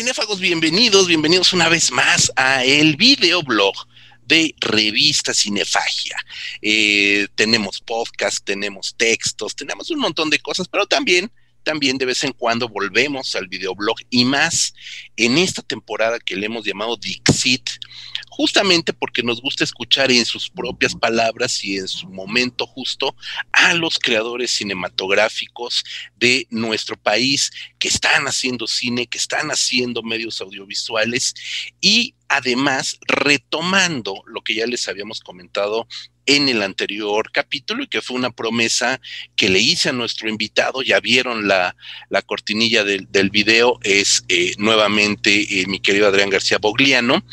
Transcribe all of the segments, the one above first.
cinéfagos, bienvenidos, bienvenidos una vez más a el videoblog de Revista Cinefagia. Eh, tenemos podcast, tenemos textos, tenemos un montón de cosas, pero también también de vez en cuando volvemos al videoblog y más en esta temporada que le hemos llamado Dixit, justamente porque nos gusta escuchar en sus propias palabras y en su momento justo a los creadores cinematográficos de nuestro país que están haciendo cine, que están haciendo medios audiovisuales y además retomando lo que ya les habíamos comentado en el anterior capítulo y que fue una promesa que le hice a nuestro invitado. Ya vieron la, cortinilla del, video, es eh, nuevamente eh, mi querido Adrián García Bogliano.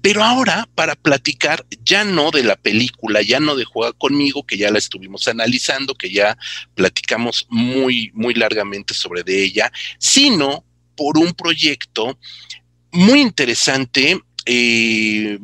Pero ahora, para platicar ya no de la película, ya no de Juega conmigo, que ya la estuvimos analizando, que ya platicamos muy, muy largamente sobre de ella, sino por un proyecto muy interesante. Eh,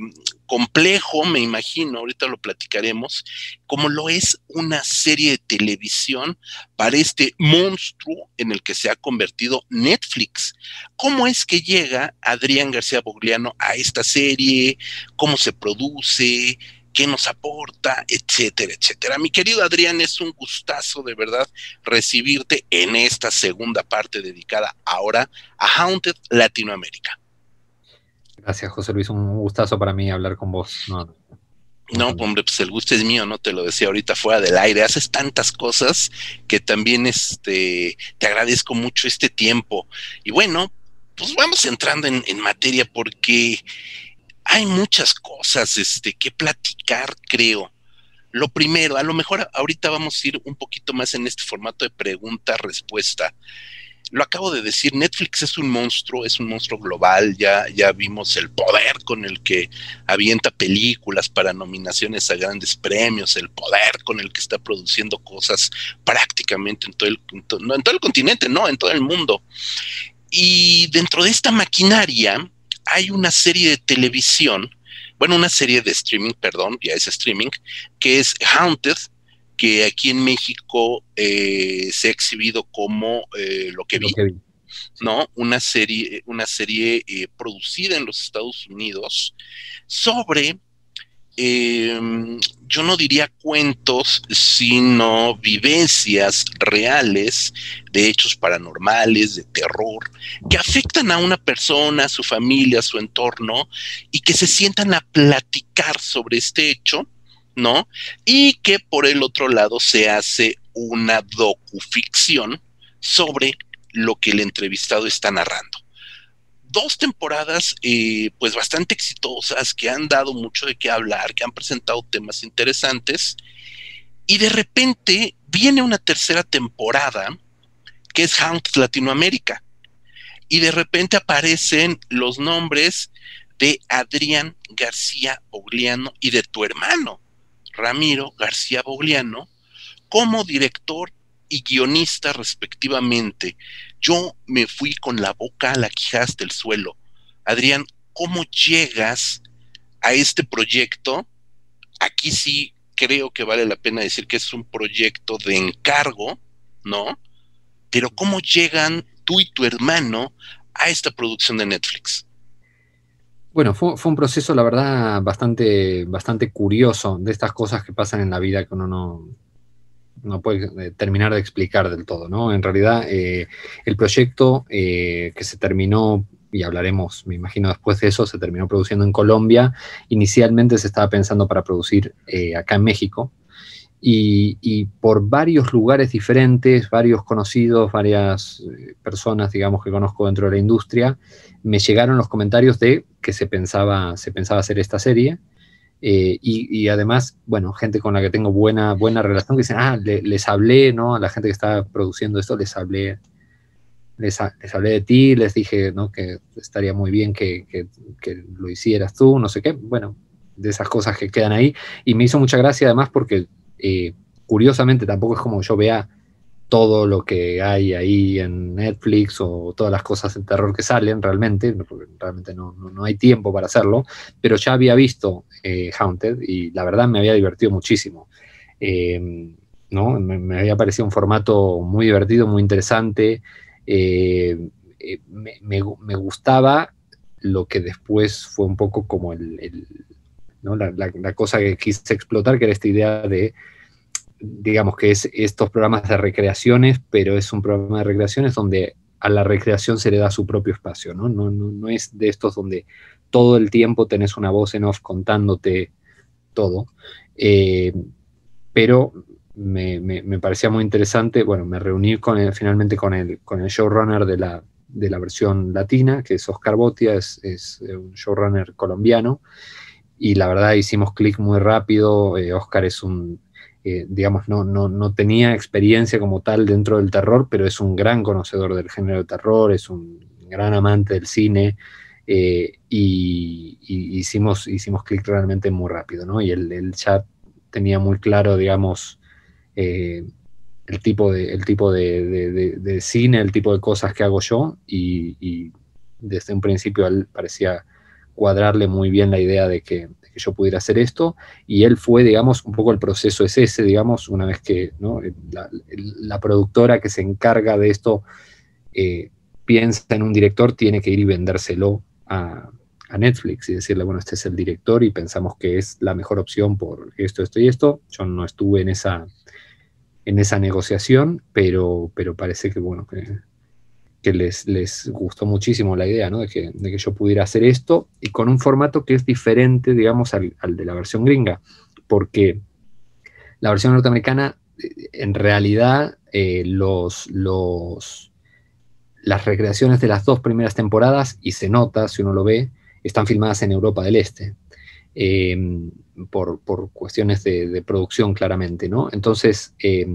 complejo, me imagino, ahorita lo platicaremos, como lo es una serie de televisión para este monstruo en el que se ha convertido Netflix. ¿Cómo es que llega Adrián García Bogliano a esta serie? ¿Cómo se produce? qué nos aporta, etcétera, etcétera. Mi querido Adrián, es un gustazo de verdad recibirte en esta segunda parte dedicada ahora a Haunted Latinoamérica. Gracias, José Luis. Un gustazo para mí hablar con vos. No, hombre, pues el gusto es mío, ¿no? Te lo decía ahorita fuera del aire. Haces tantas cosas que también este, te agradezco mucho este tiempo. Y bueno, pues vamos entrando en, en materia porque hay muchas cosas este, que platicar, creo. Lo primero, a lo mejor ahorita vamos a ir un poquito más en este formato de pregunta-respuesta lo acabo de decir, Netflix es un monstruo, es un monstruo global, ya, ya vimos el poder con el que avienta películas para nominaciones a grandes premios, el poder con el que está produciendo cosas prácticamente en todo el, no, en todo el continente, no, en todo el mundo. Y dentro de esta maquinaria hay una serie de televisión, bueno, una serie de streaming, perdón, ya es streaming, que es Haunted, que aquí en México eh, se ha exhibido como eh, lo que vi, ¿no? Una serie, una serie eh, producida en los Estados Unidos sobre, em, yo no diría cuentos, sino vivencias reales de hechos paranormales, de terror, que afectan a una persona, a su familia, a su entorno, y que se sientan a platicar sobre este hecho ¿no? Y que por el otro lado se hace una docuficción sobre lo que el entrevistado está narrando. Dos temporadas, eh, pues bastante exitosas, que han dado mucho de qué hablar, que han presentado temas interesantes, y de repente viene una tercera temporada, que es Hunt Latinoamérica, y de repente aparecen los nombres de Adrián García Bogliano y de tu hermano, Ramiro García Bogliano como director y guionista respectivamente. Yo me fui con la boca a la quijada del suelo. Adrián, ¿cómo llegas a este proyecto? Aquí sí creo que vale la pena decir que es un proyecto de encargo, ¿no? Pero ¿cómo llegan tú y tu hermano a esta producción de Netflix? Bueno, fue, un proceso, la verdad, bastante, bastante curioso de estas cosas que pasan en la vida que uno no, no puede eh, terminar de explicar del todo, ¿no? En realidad, eh, el proyecto eh, que se terminó, y hablaremos, me imagino, después de eso, se terminó produciendo en Colombia. Inicialmente se estaba pensando para producir acá en México, y, por varios lugares diferentes, varios conocidos, varias personas, digamos, que conozco dentro de la industria, me llegaron los comentarios de que se pensaba, se pensaba hacer esta serie. Eh, y, además, bueno, gente con la que tengo buena, buena relación, que dicen, ah, les hablé, ¿no? A la gente que está produciendo esto, les hablé, les, hablé de ti, les dije, ¿no? Que estaría muy bien que, lo hicieras tú, no sé qué, bueno, de esas cosas que quedan ahí. Y me hizo mucha gracia además porque, eh, curiosamente, tampoco es como yo vea todo lo que hay ahí en Netflix o todas las cosas de terror que salen realmente, porque realmente no, hay tiempo para hacerlo, pero ya había visto eh, Haunted y la verdad me había divertido muchísimo. Eh, ¿no? Me, había parecido un formato muy divertido, muy interesante. Eh, eh, me, gustaba lo que después fue un poco como el, la, cosa que quise explotar, que era esta idea de, digamos, que es estos programas de recreaciones, pero es un programa de recreaciones donde a la recreación se le da su propio espacio, ¿no? No, no, es de estos donde todo el tiempo tenés una voz en off contándote todo, eh, pero me, parecía muy interesante, bueno, me reuní con finalmente con el, con el showrunner de la, de la versión latina, que es Oscar Botia, es, es un showrunner colombiano, y la verdad hicimos clic muy rápido, eh, Oscar es un, digamos, no, no, no, tenía experiencia como tal dentro del terror, pero es un gran conocedor del género de terror, es un gran amante del cine, eh, y, hicimos, hicimos clic realmente muy rápido, ¿no? Y el, chat tenía muy claro, digamos, eh, el tipo, de, el tipo de, cine, el tipo de cosas que hago yo y, desde un principio él parecía cuadrarle muy bien la idea de que, yo pudiera hacer esto y él fue, digamos, un poco el proceso es ese, digamos, una vez que la, productora que se encarga de esto eh, piensa en un director, tiene que ir y vendérselo a, a Netflix y decirle, bueno, este es el director y pensamos que es la mejor opción por esto, esto y esto. Yo no estuve en esa, en esa negociación, pero, pero parece que, bueno, que, les, les, gustó muchísimo la idea, ¿no? De que, de que, yo pudiera hacer esto y con un formato que es diferente, digamos, al, de la versión gringa, porque la versión norteamericana, eh, en realidad, eh, los, los, las recreaciones de las dos primeras temporadas, y se nota si uno lo ve, están filmadas en Europa del Este. Eh, por, cuestiones de, producción claramente, ¿no? Entonces, eh,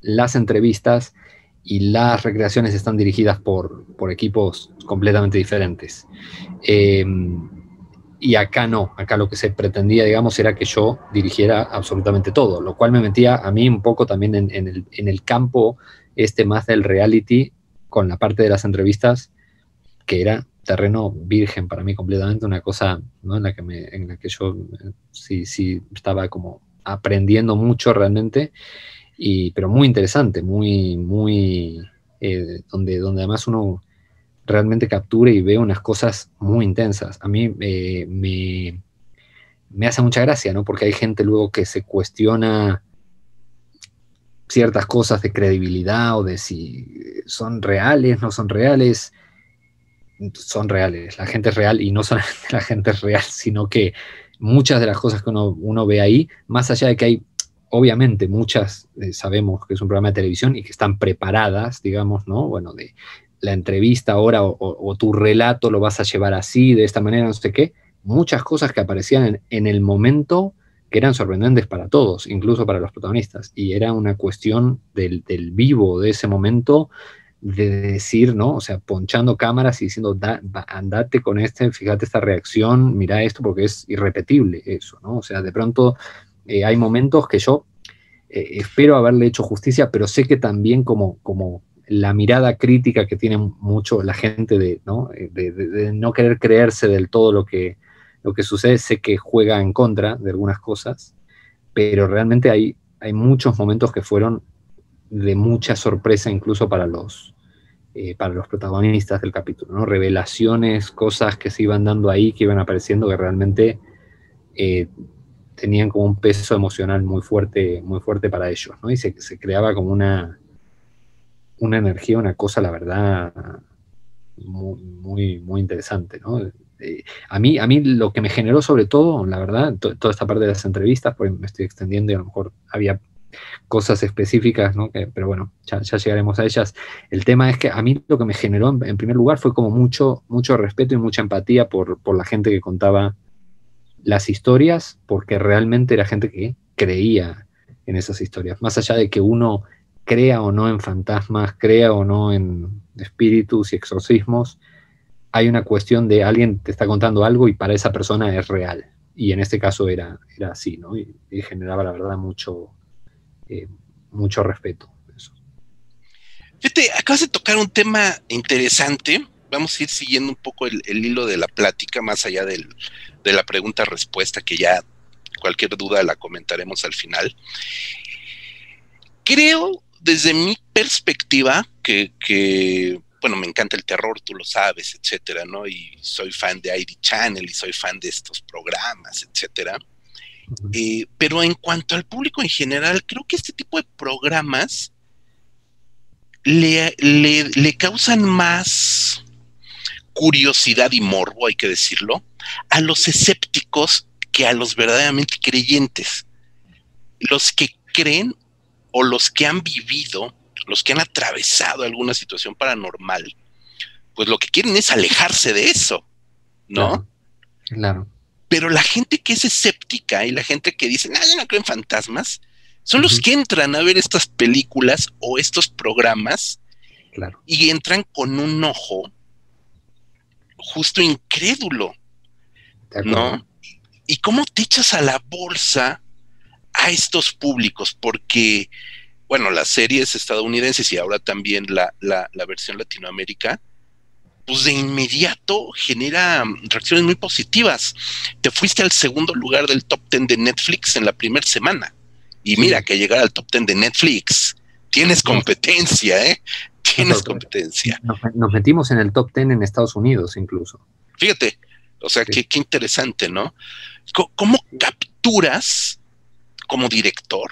las entrevistas y las recreaciones están dirigidas por, equipos completamente diferentes. Eh, y acá no, acá lo que se pretendía, digamos, era que yo dirigiera absolutamente todo, lo cual me metía a mí un poco también en, el, en el campo este más del reality con la parte de las entrevistas, que era terreno virgen para mí completamente, una cosa en, la que en la que yo eh, sí, sí estaba como aprendiendo mucho realmente, y, pero muy interesante, muy, muy, eh, donde, donde además uno realmente captura y ve unas cosas muy intensas. A mí eh, me, me hace mucha gracia, ¿no? Porque hay gente luego que se cuestiona ciertas cosas de credibilidad o de si son reales, no son reales son reales, la gente es real y no solamente la gente es real, sino que muchas de las cosas que uno, ve ahí, más allá de que hay, obviamente, muchas, eh, sabemos que es un programa de televisión y que están preparadas, digamos, ¿no? Bueno, de la entrevista ahora o, tu relato lo vas a llevar así, de esta manera, no sé qué, muchas cosas que aparecían en el momento que eran sorprendentes para todos, incluso para los protagonistas, y era una cuestión del, del vivo de ese momento de decir, ¿no? O sea, ponchando cámaras y diciendo, andate con este, fíjate esta reacción, mira esto, porque es irrepetible eso, ¿no? O sea, de pronto eh, hay momentos que yo eh, espero haberle hecho justicia, pero sé que también como, como la mirada crítica que tiene mucho la gente de no, eh, de, no querer creerse del todo lo que, lo que sucede, sé que juega en contra de algunas cosas, pero realmente hay, hay muchos momentos que fueron de mucha sorpresa incluso para los, para los protagonistas del capítulo, ¿no? Revelaciones, cosas que se iban dando ahí, que iban apareciendo, que realmente tenían como un peso emocional muy fuerte, muy fuerte para ellos, ¿no? Y se, creaba como una, una energía, una cosa, la verdad, muy, muy, interesante, ¿no? Eh, a, mí, a mí lo que me generó sobre todo, la verdad, toda esta parte de las entrevistas, porque me estoy extendiendo y a lo mejor había cosas específicas, ¿no? pero bueno, ya, llegaremos a ellas. El tema es que a mí lo que me generó en, primer lugar fue como mucho, mucho respeto y mucha empatía por, la gente que contaba las historias, porque realmente era gente que creía en esas historias, más allá de que uno crea o no en fantasmas, crea o no en espíritus y exorcismos, hay una cuestión de alguien te está contando algo y para esa persona es real. Y en este caso era, era así, ¿no? y generaba, la verdad, mucho, eh, mucho respeto. Fíjate, acabas de tocar un tema interesante. Vamos a ir siguiendo un poco el, hilo de la plática, más allá de la pregunta-respuesta, que ya cualquier duda la comentaremos al final. Creo, desde mi perspectiva, que, bueno, me encanta el terror, tú lo sabes, etcétera, ¿no? Y soy fan de ID Channel y soy fan de estos programas, etcétera. Eh, pero en cuanto al público en general, creo que este tipo de programas le, le causan más curiosidad y morbo, hay que decirlo, a los escépticos que a los verdaderamente creyentes. Los que creen o los que han vivido, los que han atravesado alguna situación paranormal, pues lo que quieren es alejarse de eso, ¿no? Claro. Pero la gente que es escéptica y la gente que dice, no, yo no creo en fantasmas, son los que entran a ver estas películas o estos programas claro. y entran con un ojo justo incrédulo, ¿no? ¿Y cómo te echas a la bolsa a estos públicos? Porque, bueno, las series estadounidenses y ahora también la, la, la versión Latinoamérica, pues de inmediato genera reacciones muy positivas. Te fuiste al segundo lugar del top 10 de Netflix en la primera semana. Y mira que llegar al top 10 de Netflix, tienes competencia, ¿eh? Tienes competencia. Nos, metimos en el top 10 en Estados Unidos incluso. Fíjate, o sea, qué, qué, interesante, ¿no? ¿Cómo capturas como director,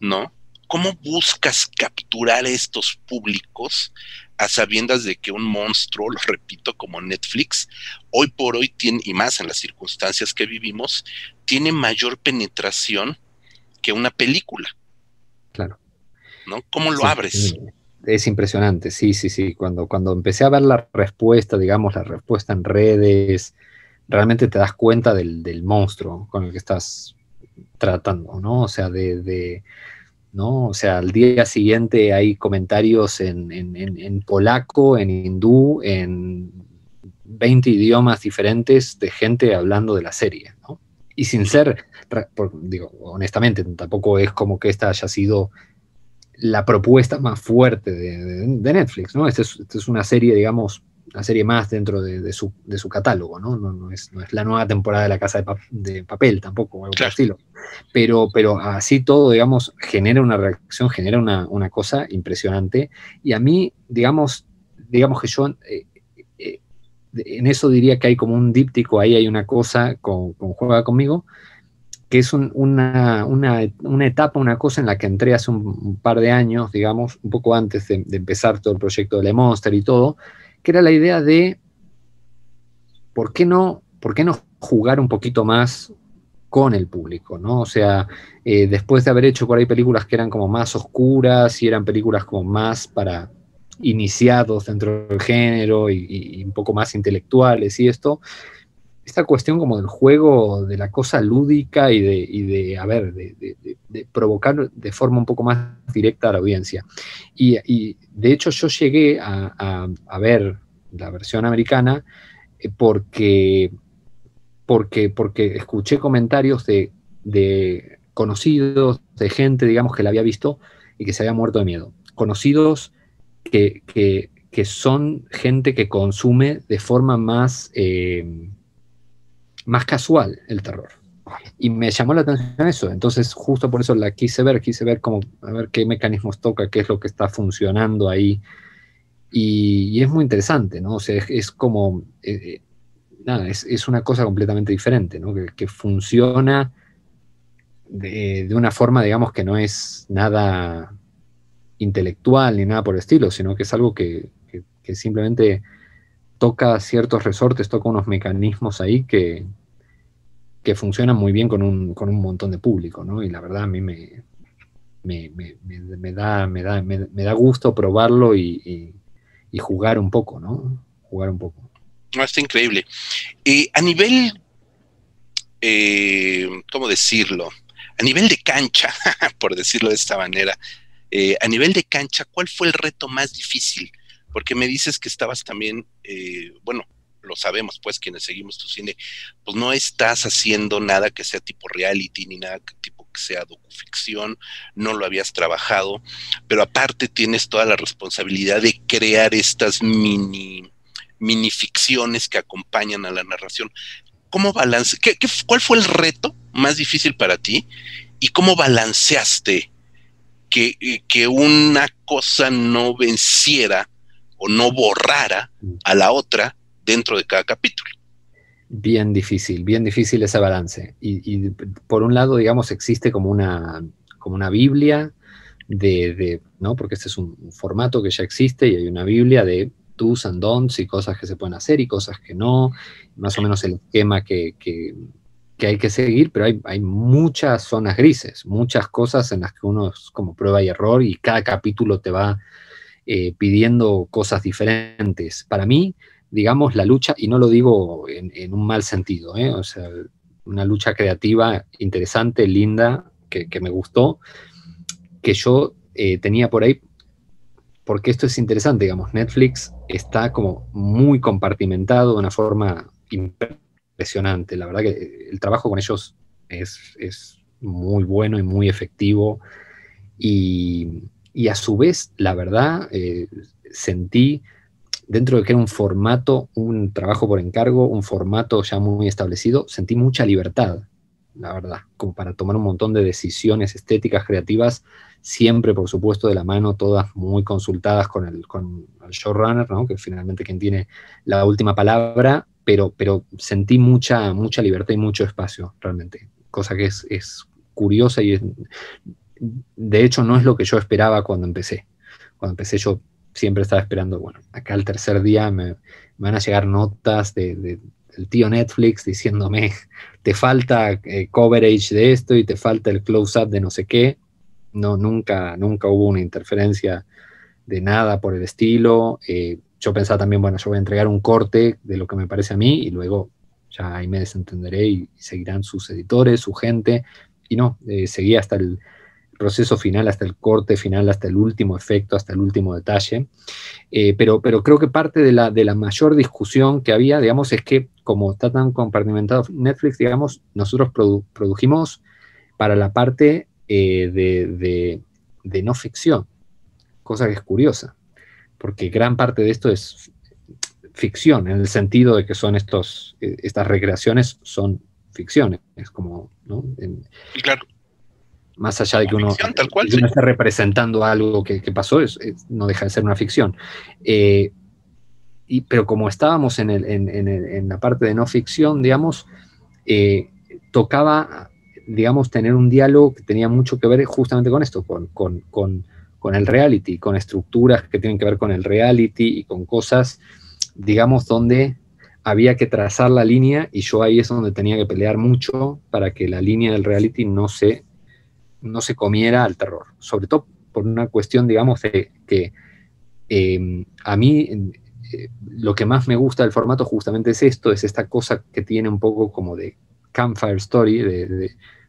¿no? ¿Cómo buscas capturar estos públicos a sabiendas de que un monstruo, lo repito, como Netflix, hoy por hoy tiene, y más en las circunstancias que vivimos, tiene mayor penetración que una película? Claro. ¿No? ¿Cómo lo abres? Es impresionante, sí, sí, sí. Cuando, cuando empecé a ver la respuesta, digamos, la respuesta en redes, realmente te das cuenta del, del monstruo con el que estás tratando, ¿no? O sea, de, de ¿no? O sea, al día siguiente hay comentarios en, en, en, polaco, en hindú, en 20 idiomas diferentes de gente hablando de la serie, ¿no? Y sin ser, digo, honestamente, tampoco es como que esta haya sido la propuesta más fuerte de, de Netflix, ¿no? Esta es, es, una serie, digamos, una serie más dentro de, de, su, de su, catálogo, ¿no? No, no, es, no, es, la nueva temporada de La Casa de, pa de Papel tampoco, o algo claro. estilo. Pero, pero así todo, digamos, genera una reacción, genera una, una cosa impresionante. Y a mí, digamos, digamos que yo eh, eh, en eso diría que hay como un díptico, ahí hay una cosa con, con Juega conmigo, que es un, una, una, etapa, una cosa en la que entré hace un, par de años, digamos, un poco antes de, empezar todo el proyecto de Le Monster y todo, que era la idea de por qué no, por qué no jugar un poquito más con el público, ¿no? O sea, eh, después de haber hecho por ahí películas que eran como más oscuras y eran películas como más para iniciados dentro del género y, y un poco más intelectuales y esto, esta cuestión como del juego, de la cosa lúdica y de, de a ver, de, de, de, provocar de forma un poco más directa a la audiencia. Y, de hecho yo llegué a, ver la versión americana eh, porque, porque, porque escuché comentarios de, conocidos, de gente, digamos, que la había visto y que se había muerto de miedo. Conocidos que, que, que son gente que consume de forma más... Eh, más casual el terror. Y me llamó la atención eso, entonces justo por eso la quise ver, quise ver cómo, a ver qué mecanismos toca, qué es lo que está funcionando ahí. Y, es muy interesante, ¿no? O sea, es, es como, eh, nada, es, es, una cosa completamente diferente, ¿no? Que, funciona de, de, una forma, digamos, que no es nada intelectual ni nada por el estilo, sino que es algo que, que simplemente toca ciertos resortes, toca unos mecanismos ahí que, que funcionan muy bien con un, con un, montón de público, ¿no? Y la verdad a mí me, me, me, da, me, da, me, da gusto probarlo y, y, jugar un poco, ¿no? Jugar un poco. Está increíble. Eh, a nivel, eh, ¿cómo decirlo? A nivel de cancha, por decirlo de esta manera, eh, a nivel de cancha, ¿cuál fue el reto más difícil? Porque me dices que estabas también, eh, bueno, lo sabemos pues quienes seguimos tu cine, pues no estás haciendo nada que sea tipo reality ni nada que tipo que sea docuficción, no lo habías trabajado, pero aparte tienes toda la responsabilidad de crear estas mini minificciones que acompañan a la narración. ¿Cómo balance? ¿Qué, qué, cuál fue el reto más difícil para ti? ¿Y cómo balanceaste que, que una cosa no venciera o no borrara a la otra dentro de cada capítulo. Bien difícil, bien difícil ese balance. Y, por un lado, digamos, existe como una, como una Biblia de, ¿no? Porque este es un formato que ya existe y hay una Biblia de do's and don'ts y cosas que se pueden hacer y cosas que no, más o menos el esquema que, hay que seguir, pero hay, muchas zonas grises, muchas cosas en las que uno es como prueba y error y cada capítulo te va eh, pidiendo cosas diferentes. Para mí, digamos, la lucha, y no lo digo en, un mal sentido, ¿eh? una lucha creativa interesante, linda, que, me gustó, que yo eh, tenía por ahí porque esto es interesante, digamos, Netflix está como muy compartimentado de una forma impresionante. La verdad que el trabajo con ellos es, muy bueno y muy efectivo. Y, a su vez, la verdad, eh, sentí, dentro de que era un formato, un trabajo por encargo, un formato ya muy establecido, sentí mucha libertad, la verdad, como para tomar un montón de decisiones estéticas, creativas, siempre, por supuesto, de la mano, todas muy consultadas con el, con el showrunner, ¿no? que finalmente quien tiene la última palabra, pero, pero sentí mucha, mucha libertad y mucho espacio, realmente, cosa que es, es curiosa y es, de hecho no es lo que yo esperaba cuando empecé. Cuando empecé yo siempre estaba esperando, bueno, acá el tercer día me, van a llegar notas de, del tío Netflix diciéndome, te falta eh, coverage de esto y te falta el close-up de no sé qué, no, nunca, nunca hubo una interferencia de nada por el estilo. Eh, yo pensaba también, bueno, yo voy a entregar un corte de lo que me parece a mí y luego ya ahí me desentenderé y, seguirán sus editores, su gente. Y no, eh, seguía hasta el proceso final, hasta el corte final, hasta el último efecto, hasta el último detalle. Eh, pero, pero creo que parte de la, de la mayor discusión que había, digamos, es que como está tan compartimentado Netflix, digamos, nosotros produjimos para la parte eh, de, no ficción, cosa que es curiosa, porque gran parte de esto es ficción, en el sentido de que son estos, eh, estas recreaciones son ficciones, es como, ¿no? claro. Más allá de que uno, esté representando algo que, pasó, no deja de ser una ficción. Eh, y, pero como estábamos en, el, en, la parte de no ficción, digamos, tocaba digamos, tener un diálogo que tenía mucho que ver justamente con esto, con, con, el reality, con estructuras que tienen que ver con el reality y con cosas, digamos, donde había que trazar la línea y yo ahí es donde tenía que pelear mucho para que la línea del reality no se, no se comiera al terror, sobre todo por una cuestión, digamos, de que em, a mí eh, lo que más me gusta del formato justamente es esto, es esta cosa que tiene un poco como de campfire story,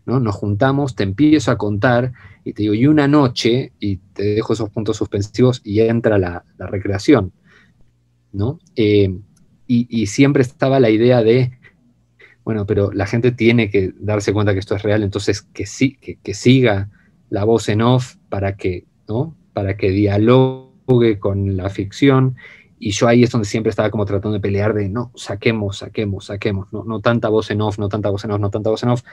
¿no? Nos juntamos, te empiezo a contar y te digo, y una noche, y te dejo esos puntos suspensivos y entra la, recreación, ¿no? Eh, y, siempre estaba la idea de, bueno, pero la gente tiene que darse cuenta que esto es real, entonces que, sí, que, siga la voz en off para que, ¿no? Para que dialogue con la ficción y yo ahí es donde siempre estaba como tratando de pelear de, no, saquemos, saquemos, saquemos, no, no tanta voz en off, no tanta voz en off, no tanta voz en off,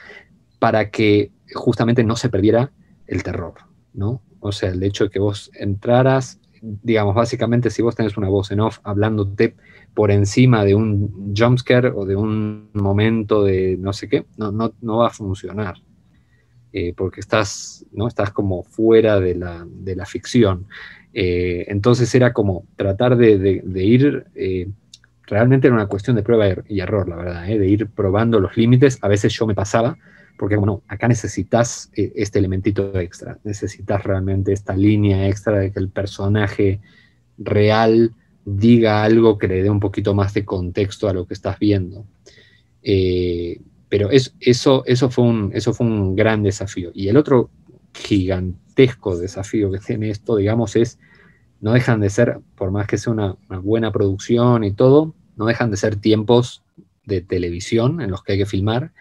para que justamente no se perdiera el terror, ¿no? O sea, el hecho de que vos entraras, digamos, básicamente si vos tenés una voz en off hablándote por encima de un jumpscare o de un momento de no sé qué, no, no, no va a funcionar. Eh, porque estás, ¿no? estás como fuera de la, de la ficción. Eh, entonces era como tratar de, ir, eh, realmente era una cuestión de prueba y error, la verdad, de ir probando los límites. A veces yo me pasaba porque bueno, acá necesitas este elementito extra, necesitas realmente esta línea extra de que el personaje real diga algo que le dé un poquito más de contexto a lo que estás viendo. Eh, pero eso, eso, fue un, eso fue un gran desafío. Y el otro gigantesco desafío que tiene esto, digamos, es, no dejan de ser, por más que sea una buena producción y todo, no dejan de ser tiempos de televisión en los que hay que filmar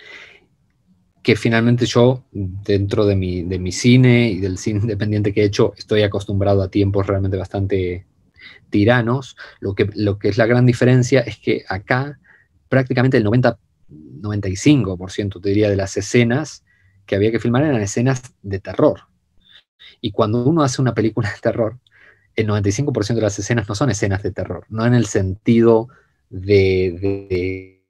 que finalmente yo, dentro de mi, de mi cine y del cine independiente que he hecho, estoy acostumbrado a tiempos realmente bastante tiranos. Lo que, lo que es la gran diferencia es que acá prácticamente el 90, 95%, te diría, de las escenas que había que filmar eran escenas de terror. Y cuando uno hace una película de terror, el 95% de las escenas no son escenas de terror, no en el sentido de,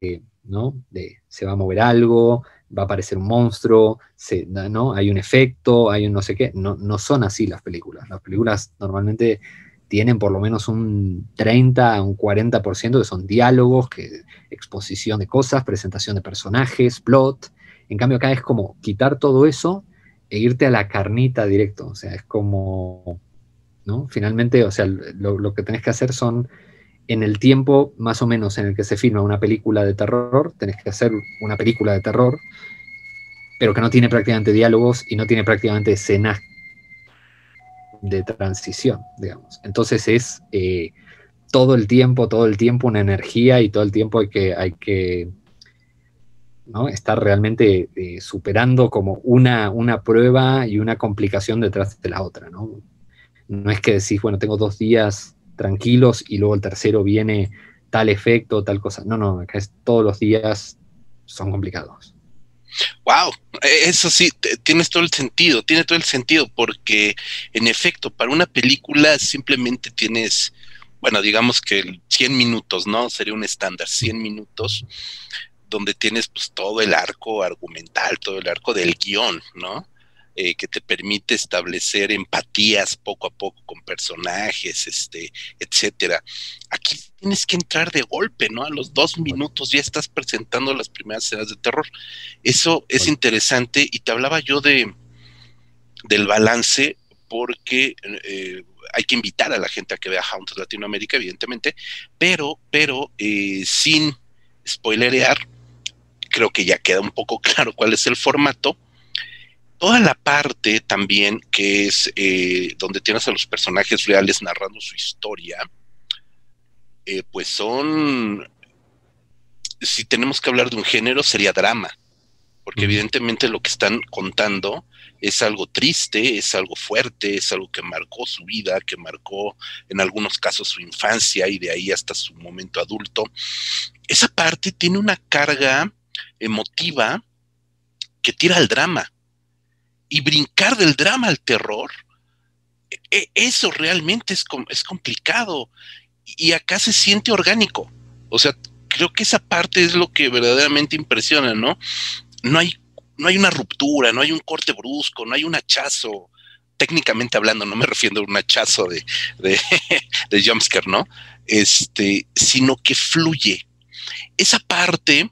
¿no? de se va a mover algo, va a aparecer un monstruo, ¿no? hay un efecto, hay un no sé qué. No, no son así las películas. Las películas normalmente tienen por lo menos un 30, un 40% que son diálogos, que, exposición de cosas, presentación de personajes, plot. En cambio acá es como quitar todo eso e irte a la carnita directo. O sea, es como, ¿no? Finalmente, o sea, lo, lo que tenés que hacer son en el tiempo más o menos en el que se filma una película de terror, tenés que hacer una película de terror, pero que no tiene prácticamente diálogos y no tiene prácticamente escenas de transición, digamos. Entonces es eh, todo el tiempo, todo el tiempo una energía y todo el tiempo hay que, hay que ¿no? estar realmente eh, superando como una, una prueba y una complicación detrás de la otra, ¿no? No es que decís, bueno, tengo dos días tranquilos y luego el tercero viene tal efecto, tal cosa. No, no, acá es todos los días son complicados. Wow, e, eso sí, tienes todo el sentido, tiene todo el sentido, porque en efecto, para una película simplemente tienes, bueno, digamos que 100 minutos, ¿no? Sería un estándar, 100 minutos, donde tienes pues todo el arco argumental, todo el arco del guion, ¿no? Eh, que te permite establecer empatías poco a poco con personajes, este, etcétera. Aquí tienes que entrar de golpe, ¿no? A los dos minutos ya estás presentando las primeras escenas de terror. Eso es interesante y te hablaba yo de del balance porque eh, hay que invitar a la gente a que vea Haunted Latinoamérica, evidentemente, pero, pero eh, sin spoilerear, creo que ya queda un poco claro cuál es el formato toda la parte también que es eh, donde tienes a los personajes reales narrando su historia, eh, pues son, si tenemos que hablar de un género, sería drama, porque evidentemente lo que están contando es algo triste, es algo fuerte, es algo que marcó su vida, que marcó en algunos casos su infancia y de ahí hasta su momento adulto. Esa parte tiene una carga emotiva que tira al drama y brincar del drama al terror, e, eso realmente es, es complicado y acá se siente orgánico. O sea, creo que esa parte es lo que verdaderamente impresiona, ¿no? No hay, no hay una ruptura, no hay un corte brusco, no hay un hachazo, técnicamente hablando, no me refiero a un hachazo de, de, de jumpscare, ¿no? Este, sino que fluye. Esa parte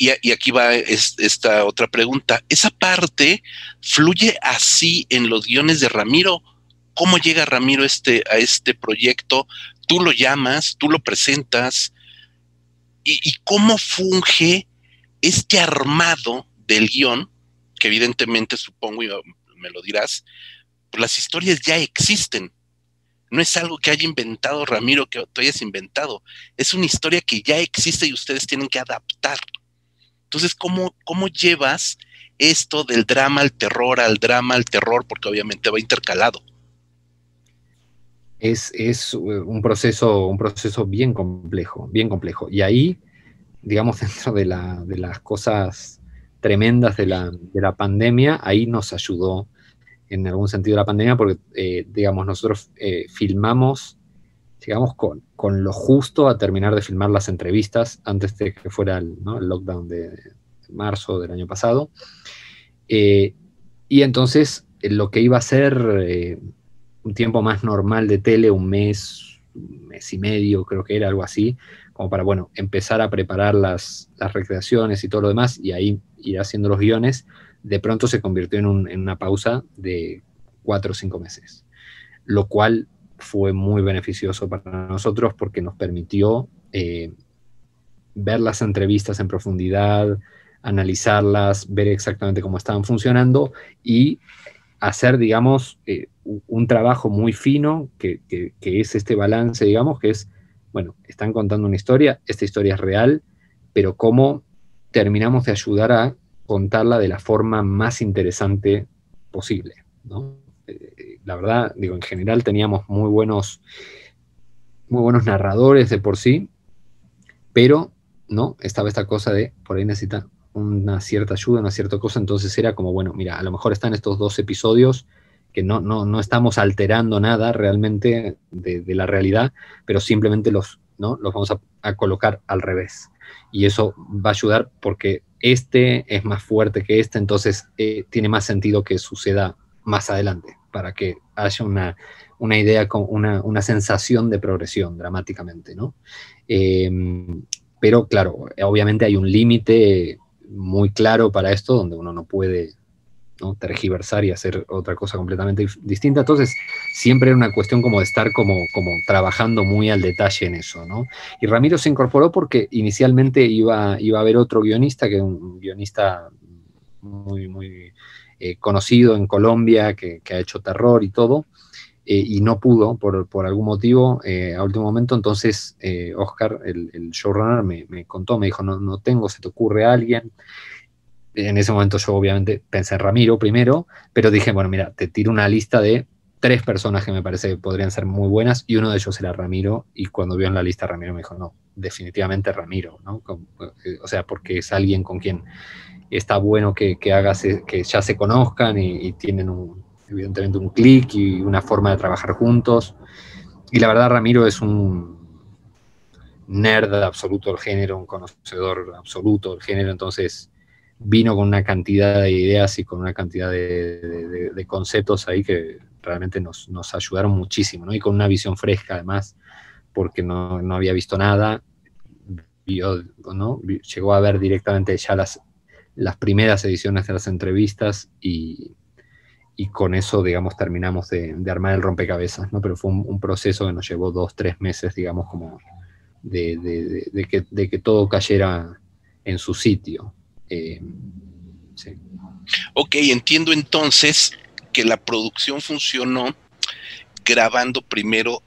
y, aquí va esta otra pregunta. ¿Esa parte fluye así en los guiones de Ramiro? ¿Cómo llega Ramiro este, a este proyecto? Tú lo llamas, tú lo presentas. ¿Y, cómo funge este armado del guion? Que evidentemente supongo, y me lo dirás, pues las historias ya existen. No es algo que haya inventado Ramiro, que tú hayas inventado. Es una historia que ya existe y ustedes tienen que adaptar. Entonces, ¿cómo, ¿cómo llevas esto del drama al terror, al drama al terror? Porque obviamente va intercalado. Es, es, un, proceso, un proceso bien complejo, bien complejo. Y ahí, digamos, dentro de, la, de las cosas tremendas de la, de la, pandemia, ahí nos ayudó en algún sentido la pandemia, porque, eh, digamos, nosotros eh, filmamos llegamos con, con, lo justo a terminar de filmar las entrevistas antes de que fuera el, lockdown de, marzo del año pasado. Eh, y entonces eh, lo que iba a ser eh, un tiempo más normal de tele, un mes, mes y medio, creo que era algo así, como para, bueno, empezar a preparar las, las recreaciones y todo lo demás, y ahí ir haciendo los guiones, de pronto se convirtió en una pausa de cuatro o cinco meses, lo cual fue muy beneficioso para nosotros porque nos permitió eh, ver las entrevistas en profundidad, analizarlas, ver exactamente cómo estaban funcionando y hacer, digamos, eh, un trabajo muy fino, que, es este balance, digamos, que es, bueno, están contando una historia, esta historia es real, pero cómo terminamos de ayudar a contarla de la forma más interesante posible, ¿no? La verdad, digo, en general teníamos muy buenos, muy buenos narradores de por sí, pero no, estaba esta cosa de por ahí necesita una cierta ayuda, una cierta cosa, entonces era como, bueno, mira, a lo mejor están estos dos episodios que no, no, estamos alterando nada realmente de, la realidad, pero simplemente los, ¿no? los vamos a, colocar al revés. Y eso va a ayudar porque este es más fuerte que este, entonces eh, tiene más sentido que suceda más adelante, para que haya una, una idea, con una, una, sensación de progresión dramáticamente, ¿no? Em, pero claro, obviamente hay un límite muy claro para esto donde uno no puede ¿no? tergiversar y hacer otra cosa completamente distinta. Entonces, siempre era una cuestión como de estar como, como trabajando muy al detalle en eso, ¿no? Y Ramiro se incorporó porque inicialmente iba, iba a haber otro guionista, que un guionista muy, muy eh, conocido en Colombia, que, ha hecho terror y todo, eh, y no pudo por, algún motivo eh, a último momento. Entonces, Oscar, el, el showrunner, me, contó, me dijo, no, no tengo, se te ocurre alguien en ese momento yo obviamente pensé en Ramiro primero, pero dije, bueno, mira, te tiro una lista de tres personas que me parece que podrían ser muy buenas y uno de ellos era Ramiro y cuando vio en la lista Ramiro me dijo, no, definitivamente Ramiro, ¿no? O sea, porque es alguien con quien está bueno que, que hagas, que ya se conozcan y, tienen evidentemente un clic y una forma de trabajar juntos. Y la verdad Ramiro es un nerd absoluto del género, un conocedor absoluto del género, entonces vino con una cantidad de ideas y con una cantidad de, conceptos ahí que realmente nos, ayudaron muchísimo, ¿no? Y con una visión fresca además, porque no, había visto nada, ¿no? llegó a ver directamente ya las, las primeras ediciones de las entrevistas y, con eso, digamos, terminamos de, armar el rompecabezas, ¿no? Pero fue un, proceso que nos llevó dos, tres meses, digamos, como de, que, de que todo cayera en su sitio. Eh, ok, entiendo entonces que la producción funcionó grabando primero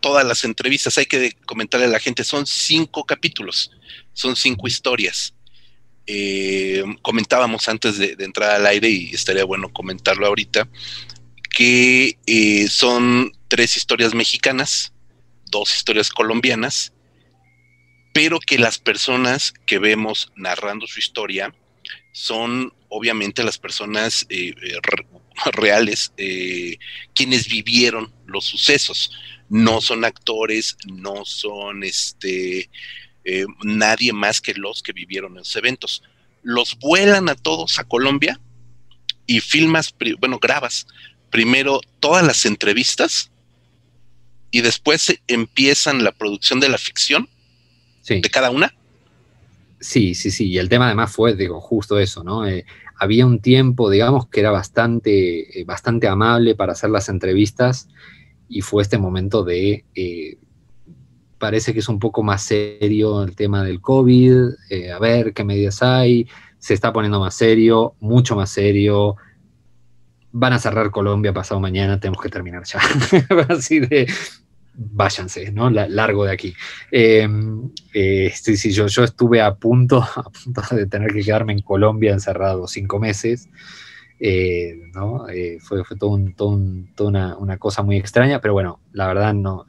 todas las entrevistas. Hay que comentarle a la gente, son cinco capítulos, son cinco historias. Eh, comentábamos antes de, entrar al aire y estaría bueno comentarlo ahorita, que eh, son tres historias mexicanas, dos historias colombianas pero que las personas que vemos narrando su historia son obviamente las personas eh, reales, quienes vivieron los sucesos. No son actores, no son este, nadie más que los que vivieron los eventos. Los vuelan a todos a Colombia y filmas, bueno, grabas primero todas las entrevistas y después empiezan la producción de la ficción de cada una. Sí, sí, sí. Y el tema además fue, digo, justo eso, ¿no? Eh, había un tiempo, digamos, que era bastante, eh, bastante amable para hacer las entrevistas y fue este momento de, eh, parece que es un poco más serio el tema del COVID, a ver qué medidas hay, se está poniendo más serio, mucho más serio. Van a cerrar Colombia pasado mañana, tenemos que terminar ya. Así de, váyanse, ¿no? largo de aquí. Eh, eh, sí, yo, yo estuve a punto, a punto de tener que quedarme en Colombia encerrado cinco meses. Eh, ¿no? fue, fue todo, toda una, cosa muy extraña, pero bueno, la verdad no.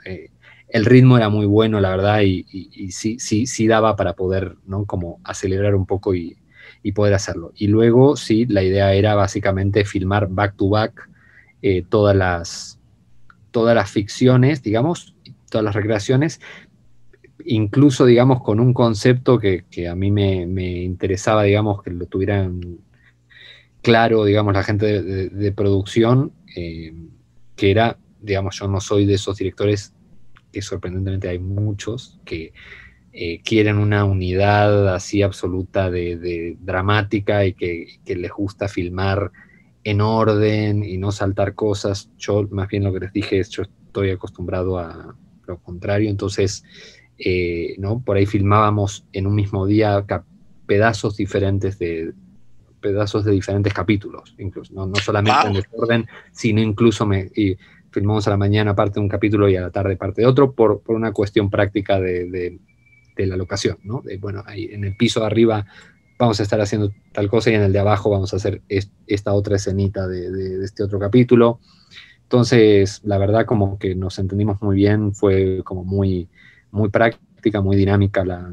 El ritmo era muy bueno, la verdad, y, sí, sí, sí daba para poder, ¿no? Como acelerar un poco y, poder hacerlo. Y luego, sí, la idea era básicamente filmar back to back todas las todas las ficciones, digamos, todas las recreaciones, incluso, digamos, con un concepto que, a mí me, interesaba, digamos, que lo tuvieran claro, digamos, la gente de, producción, eh, que era, digamos, yo no soy de esos directores, que sorprendentemente hay muchos, que eh, quieren una unidad así absoluta de, dramática y que, que les gusta filmar en orden y no saltar cosas. Yo más bien lo que les dije es, yo estoy acostumbrado a lo contrario, entonces, eh, ¿no? Por ahí filmábamos en un mismo día pedazos diferentes de pedazos de diferentes capítulos, incluso, no, solamente en desorden, sino incluso me, y filmamos a la mañana parte de un capítulo y a la tarde parte de otro, por, una cuestión práctica de, de, la locación, ¿no? De, bueno, ahí en el piso de arriba vamos a estar haciendo tal cosa y en el de abajo vamos a hacer esta otra escenita de, este otro capítulo. Entonces, la verdad como que nos entendimos muy bien, fue como muy, muy práctica, muy dinámica, la,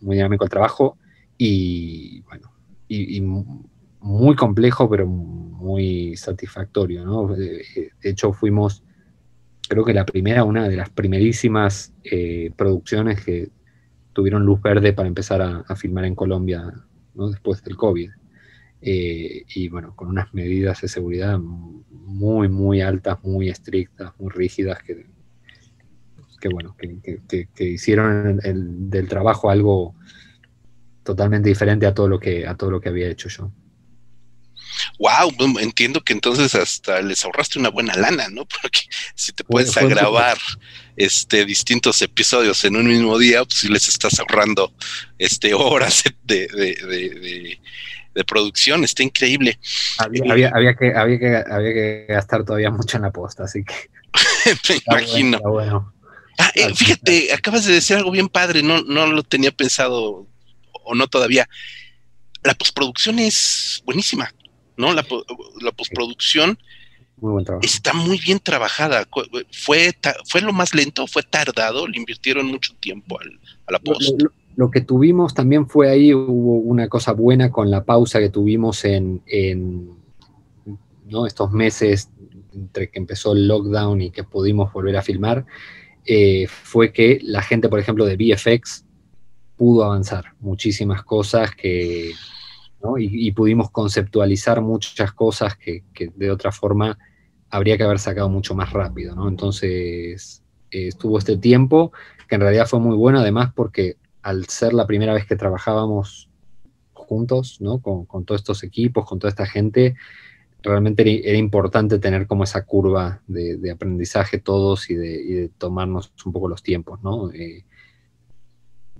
muy dinámico el trabajo y bueno, y, muy complejo, pero muy satisfactorio, ¿no? De, hecho, fuimos, creo que la primera, una de las primerísimas eh, producciones que tuvieron luz verde para empezar a, filmar en Colombia, ¿no? Después del COVID. Eh, y bueno, con unas medidas de seguridad muy, muy altas, muy estrictas, muy rígidas, que, que bueno, que, hicieron del trabajo algo totalmente diferente a todo lo que, a todo lo que había hecho yo. Wow, entiendo que entonces hasta les ahorraste una buena lana, ¿no? Porque si te puedes grabar este distintos episodios en un mismo día, pues si les estás ahorrando este horas de, de, de, producción, está increíble. Había, había, que, había, que, había que gastar todavía mucho en la posta, así que. Me imagino. Ah, eh, fíjate, acabas de decir algo bien padre, no, no lo tenía pensado o no todavía. La postproducción es buenísima, ¿no? La, postproducción está muy bien trabajada. Fue, fue lo más lento, fue tardado, le invirtieron mucho tiempo al, a la post. Lo, que tuvimos también fue ahí, hubo una cosa buena con la pausa que tuvimos en, en ¿no? estos meses entre que empezó el lockdown y que pudimos volver a filmar, eh, fue que la gente, por ejemplo, de VFX pudo avanzar muchísimas cosas que, y, pudimos conceptualizar muchas cosas que, de otra forma habría que haber sacado mucho más rápido, ¿no? Entonces eh, estuvo este tiempo que en realidad fue muy bueno, además porque al ser la primera vez que trabajábamos juntos, ¿no? Con, todos estos equipos, con toda esta gente, realmente era, importante tener como esa curva de, aprendizaje todos y de, tomarnos un poco los tiempos, ¿no? Eh,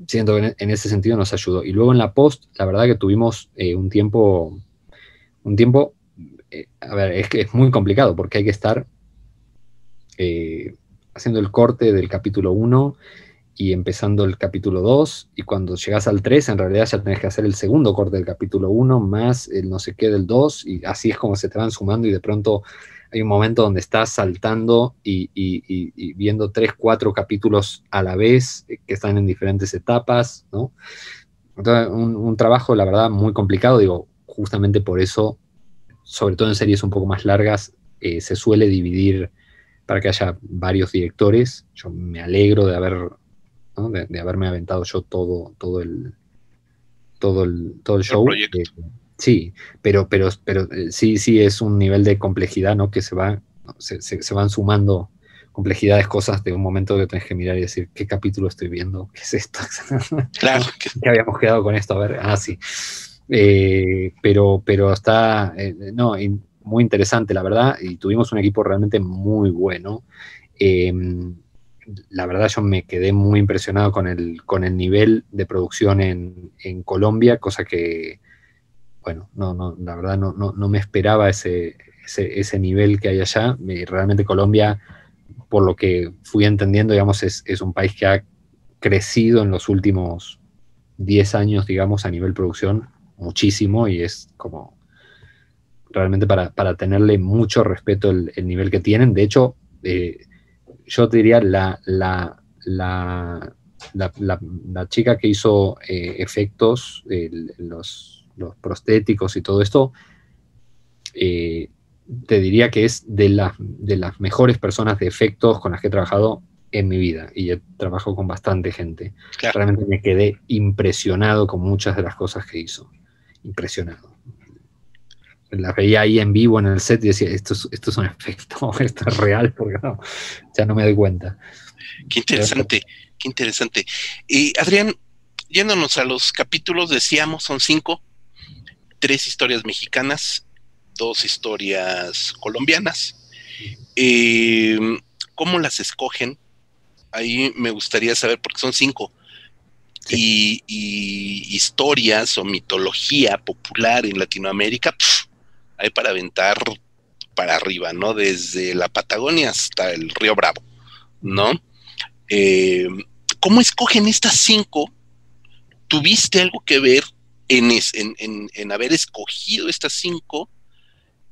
siento que en ese sentido nos ayudó. Y luego en la post, la verdad que tuvimos eh, un tiempo, un tiempo, eh, a ver, es que es muy complicado porque hay que estar eh, haciendo el corte del capítulo 1 y empezando el capítulo 2, y cuando llegas al 3, en realidad ya tenés que hacer el segundo corte del capítulo 1 más el no sé qué del 2, y así es como se te van sumando y de pronto hay un momento donde estás saltando y, viendo tres, cuatro capítulos a la vez eh, que están en diferentes etapas, ¿no? Entonces, un, trabajo, la verdad, muy complicado, digo, justamente por eso, sobre todo en series un poco más largas, eh, se suele dividir para que haya varios directores. Yo me alegro de haber, de, haberme aventado yo todo, todo el, todo el, todo el show. Sí, pero, pero, pero eh, sí, sí es un nivel de complejidad, ¿no? Que se va, se, se, van sumando complejidades, cosas de un momento que tenés que mirar y decir, ¿qué capítulo estoy viendo? ¿Qué es esto? Claro. ¿Qué habíamos quedado con esto? A ver, ah, sí. Eh, pero, pero está, eh, no, muy interesante, la verdad, y tuvimos un equipo realmente muy bueno. Em, la verdad yo me quedé muy impresionado con el, con el nivel de producción en, en Colombia, cosa que, bueno, no, no, la verdad no, no, me esperaba ese, ese, nivel que hay allá. Realmente Colombia, por lo que fui entendiendo, digamos, es, un país que ha crecido en los últimos 10 años, digamos, a nivel producción, muchísimo, y es como realmente para, tenerle mucho respeto el, nivel que tienen. De hecho, eh, yo te diría la, la, la, la, chica que hizo eh, efectos, los los prostéticos y todo esto, eh, te diría que es de, de las mejores personas de efectos con las que he trabajado en mi vida y he trabajado con bastante gente. Realmente me quedé impresionado con muchas de las cosas que hizo. Impresionado. La veía ahí en vivo en el set y decía, esto es, esto es un efecto, esto es real, porque no, ya no me doy cuenta. Qué interesante, qué interesante. Y Adrián, yéndonos a los capítulos, decíamos, son cinco tres historias mexicanas, dos historias colombianas. Eh, ¿Cómo las escogen? Ahí me gustaría saber, porque son cinco. Y, historias o mitología popular en Latinoamérica, hay para aventar para arriba, ¿no? Desde la Patagonia hasta el Río Bravo, ¿no? Eh, ¿Cómo escogen estas cinco? ¿Tuviste algo que ver en, haber escogido estas cinco,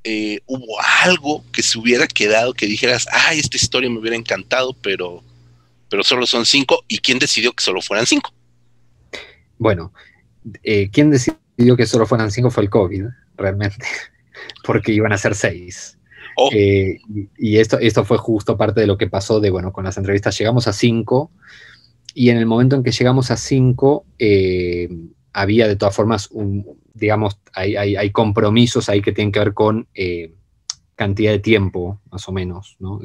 eh, hubo algo que se hubiera quedado que dijeras, ay, esta historia me hubiera encantado, pero, pero solo son cinco, ¿y quién decidió que solo fueran cinco? Bueno, eh, ¿quién decidió que solo fueran cinco fue el COVID, realmente. porque iban a ser seis. Oh. Eh, y, esto, esto fue justo parte de lo que pasó de, bueno, con las entrevistas llegamos a cinco y en el momento en que llegamos a cinco eh, había de todas formas, un, digamos, hay, hay, compromisos ahí que tienen que ver con eh, cantidad de tiempo, más o menos, ¿no?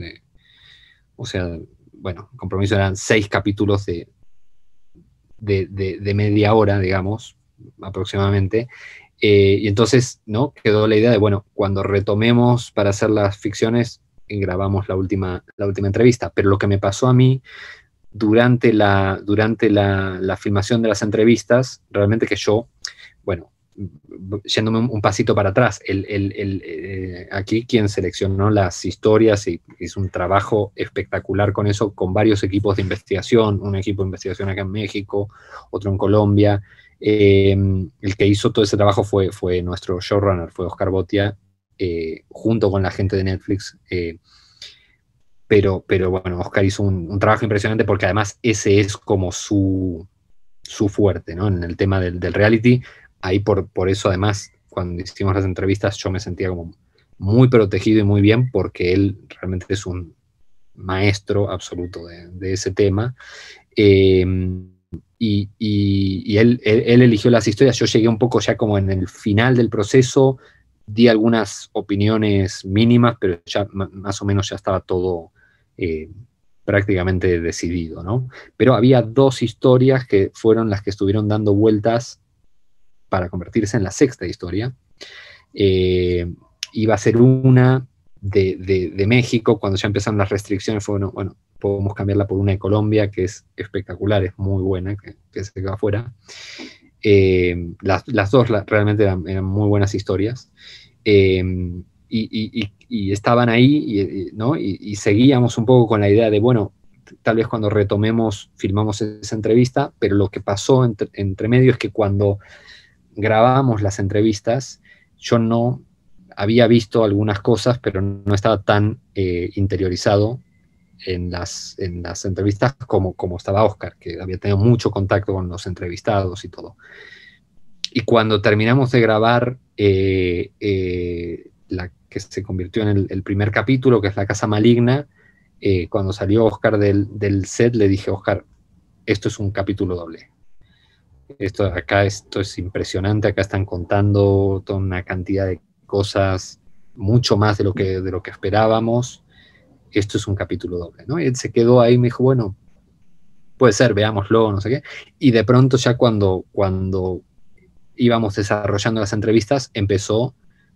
o sea, bueno, compromiso eran seis capítulos de, de, media hora, digamos, aproximadamente. Eh, y entonces, ¿no? Quedó la idea de, bueno, cuando retomemos para hacer las ficciones, grabamos la última, la última entrevista. Pero lo que me pasó a mí durante la, durante la filmación de las entrevistas, realmente que yo, bueno, yéndome un, pasito para atrás, el, eh, aquí quien seleccionó las historias y hizo un trabajo espectacular con eso, con varios equipos de investigación, un equipo de investigación acá en México, otro en Colombia. Eh, el que hizo todo ese trabajo fue, fue nuestro showrunner, fue Oscar Botia, eh, junto con la gente de Netflix. Pero, pero bueno, Oscar hizo un, trabajo impresionante porque además ese es como su, su fuerte, ¿no? En el tema del, del reality ahí por, por eso además, cuando hicimos las entrevistas, yo me sentía como muy protegido y muy bien porque él realmente es un maestro absoluto de, ese tema. Eh, y, él, eligió las historias, yo llegué un poco ya como en el final del proceso, di algunas opiniones mínimas, pero ya más o menos ya estaba todo eh, prácticamente decidido, ¿no? Pero había dos historias que fueron las que estuvieron dando vueltas para convertirse en la sexta historia. Eh, iba a ser una de, México, cuando ya empezaron las restricciones, fue, bueno, bueno, podemos cambiarla por una de Colombia, que es espectacular, es muy buena, que, se queda afuera. Eh, las, dos realmente eran, muy buenas historias. Eh, y, estaban ahí, ¿no? Y, seguíamos un poco con la idea de, bueno, tal vez cuando retomemos, filmamos esa entrevista, pero lo que pasó entre, entre medio es que cuando grabamos las entrevistas, yo no había visto algunas cosas, pero no estaba tan eh, interiorizado en las, en las entrevistas como, como estaba Oscar, que había tenido mucho contacto con los entrevistados y todo. Y cuando terminamos de grabar eh, eh, la que se convirtió en el, primer capítulo, que es La Casa Maligna, cuando salió Oscar del, del set, le dije, Oscar, esto es un capítulo doble esto acá esto es impresionante, acá están contando toda una cantidad de cosas, mucho más de lo que, de lo que esperábamos. Esto es un capítulo doble, ¿no? Y él se quedó ahí y me dijo, bueno, puede ser, veámoslo, no sé qué. Y de pronto ya cuando, cuando íbamos desarrollando las entrevistas, empezó,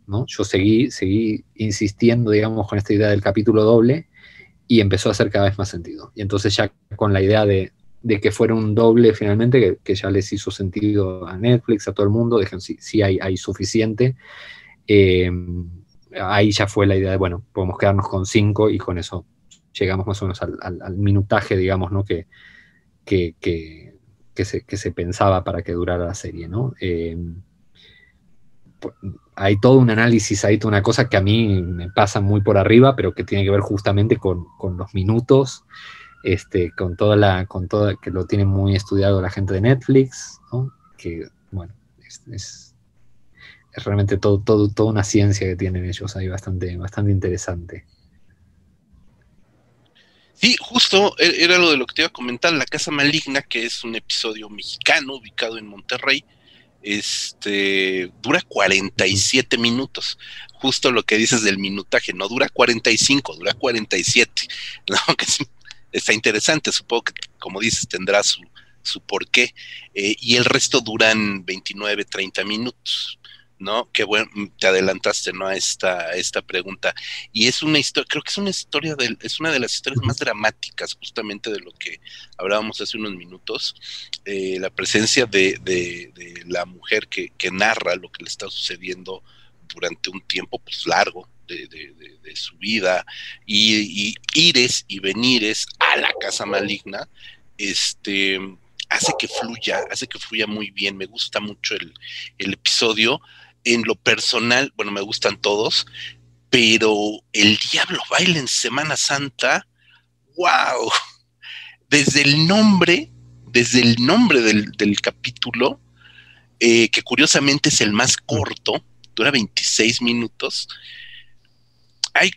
¿no? Yo seguí, seguí insistiendo, digamos, con esta idea del capítulo doble y empezó a hacer cada vez más sentido. Y entonces ya con la idea de, de que fuera un doble finalmente, que, ya les hizo sentido a Netflix, a todo el mundo, dejen si, si hay, hay suficiente. Eh, ahí ya fue la idea de, bueno, podemos quedarnos con cinco y con eso llegamos más o menos al, minutaje, digamos, ¿no? Que, que, que, se, pensaba para que durara la serie, ¿no? Eh, hay todo un análisis, hay toda una cosa que a mí me pasa muy por arriba, pero que tiene que ver justamente con, con los minutos este, con toda la, con toda, que lo tiene muy estudiado la gente de Netflix, que bueno, es, realmente todo, todo, toda una ciencia que tienen ellos ahí bastante, bastante interesante. Sí, justo e, era lo de lo que te iba a comentar, La Casa Maligna, que es un episodio mexicano ubicado en Monterrey, este dura 47 minutos. Justo lo que dices del minutaje, no dura 45, dura 47, ¿no? Está interesante. Supongo que, como dices, tendrá su, su porqué. Eh, y el resto duran 29, 30 minutos. ¿No? Qué bueno, te adelantaste, ¿no? A esta, esta pregunta. Y es una historia, creo que es una historia, de, es una de las historias más dramáticas, justamente de lo que hablábamos hace unos minutos. Eh, la presencia de, de, de la mujer que, que, narra lo que le está sucediendo durante un tiempo, pues largo, de, su vida y, ires y venires a la casa maligna, este hace que fluya, hace que fluya muy bien. Me gusta mucho el, episodio. En lo personal, bueno, me gustan todos, pero el diablo baila en Semana Santa, wow. Desde el nombre, desde el nombre del, capítulo, eh, que curiosamente es el más corto, dura 26 minutos, hay,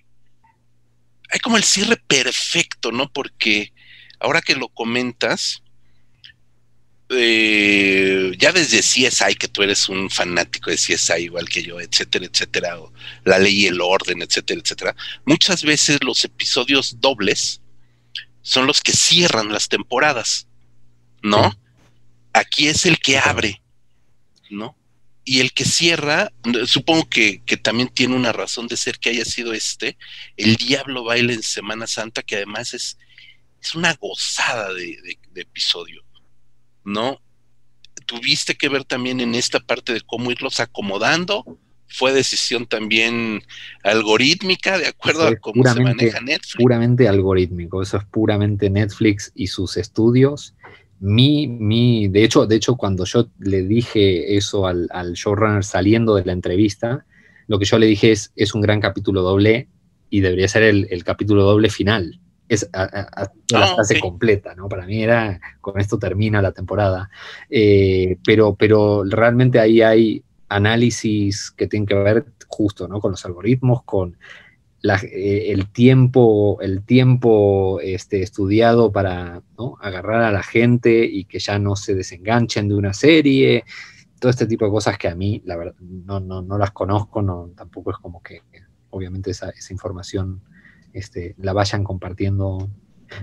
hay como el cierre perfecto, ¿no? Porque ahora que lo comentas, eh, ya desde CSI, que tú eres un fanático de CSI igual que yo, etcétera, etcétera, o la ley y el orden, etcétera, etcétera, muchas veces los episodios dobles son los que cierran las temporadas, ¿no? Aquí es el que abre, ¿no? Y el que cierra, supongo que, también tiene una razón de ser que haya sido este, el Diablo Baile en Semana Santa, que además es, es una gozada de episodio, ¿no? Tuviste que ver también en esta parte de cómo irlos acomodando, fue decisión también algorítmica, de acuerdo a cómo se maneja Netflix. Puramente algorítmico, eso es puramente Netflix y sus estudios. Mi, mi, de hecho, de hecho, cuando yo le dije eso al, showrunner saliendo de la entrevista, lo que yo le dije es, es un gran capítulo doble y debería ser el, capítulo doble final. Es a, la ah, fase completa, ¿no? Para mí era, con esto termina la temporada. Eh, pero, pero realmente ahí hay análisis que tienen que ver justo ¿no? con los algoritmos, con eh, el tiempo, el tiempo este, estudiado para agarrar a la gente y que ya no se desenganchen de una serie, todo este tipo de cosas que a mí, la verdad, no, no, las conozco, no, tampoco es como que obviamente esa, información este, la vayan compartiendo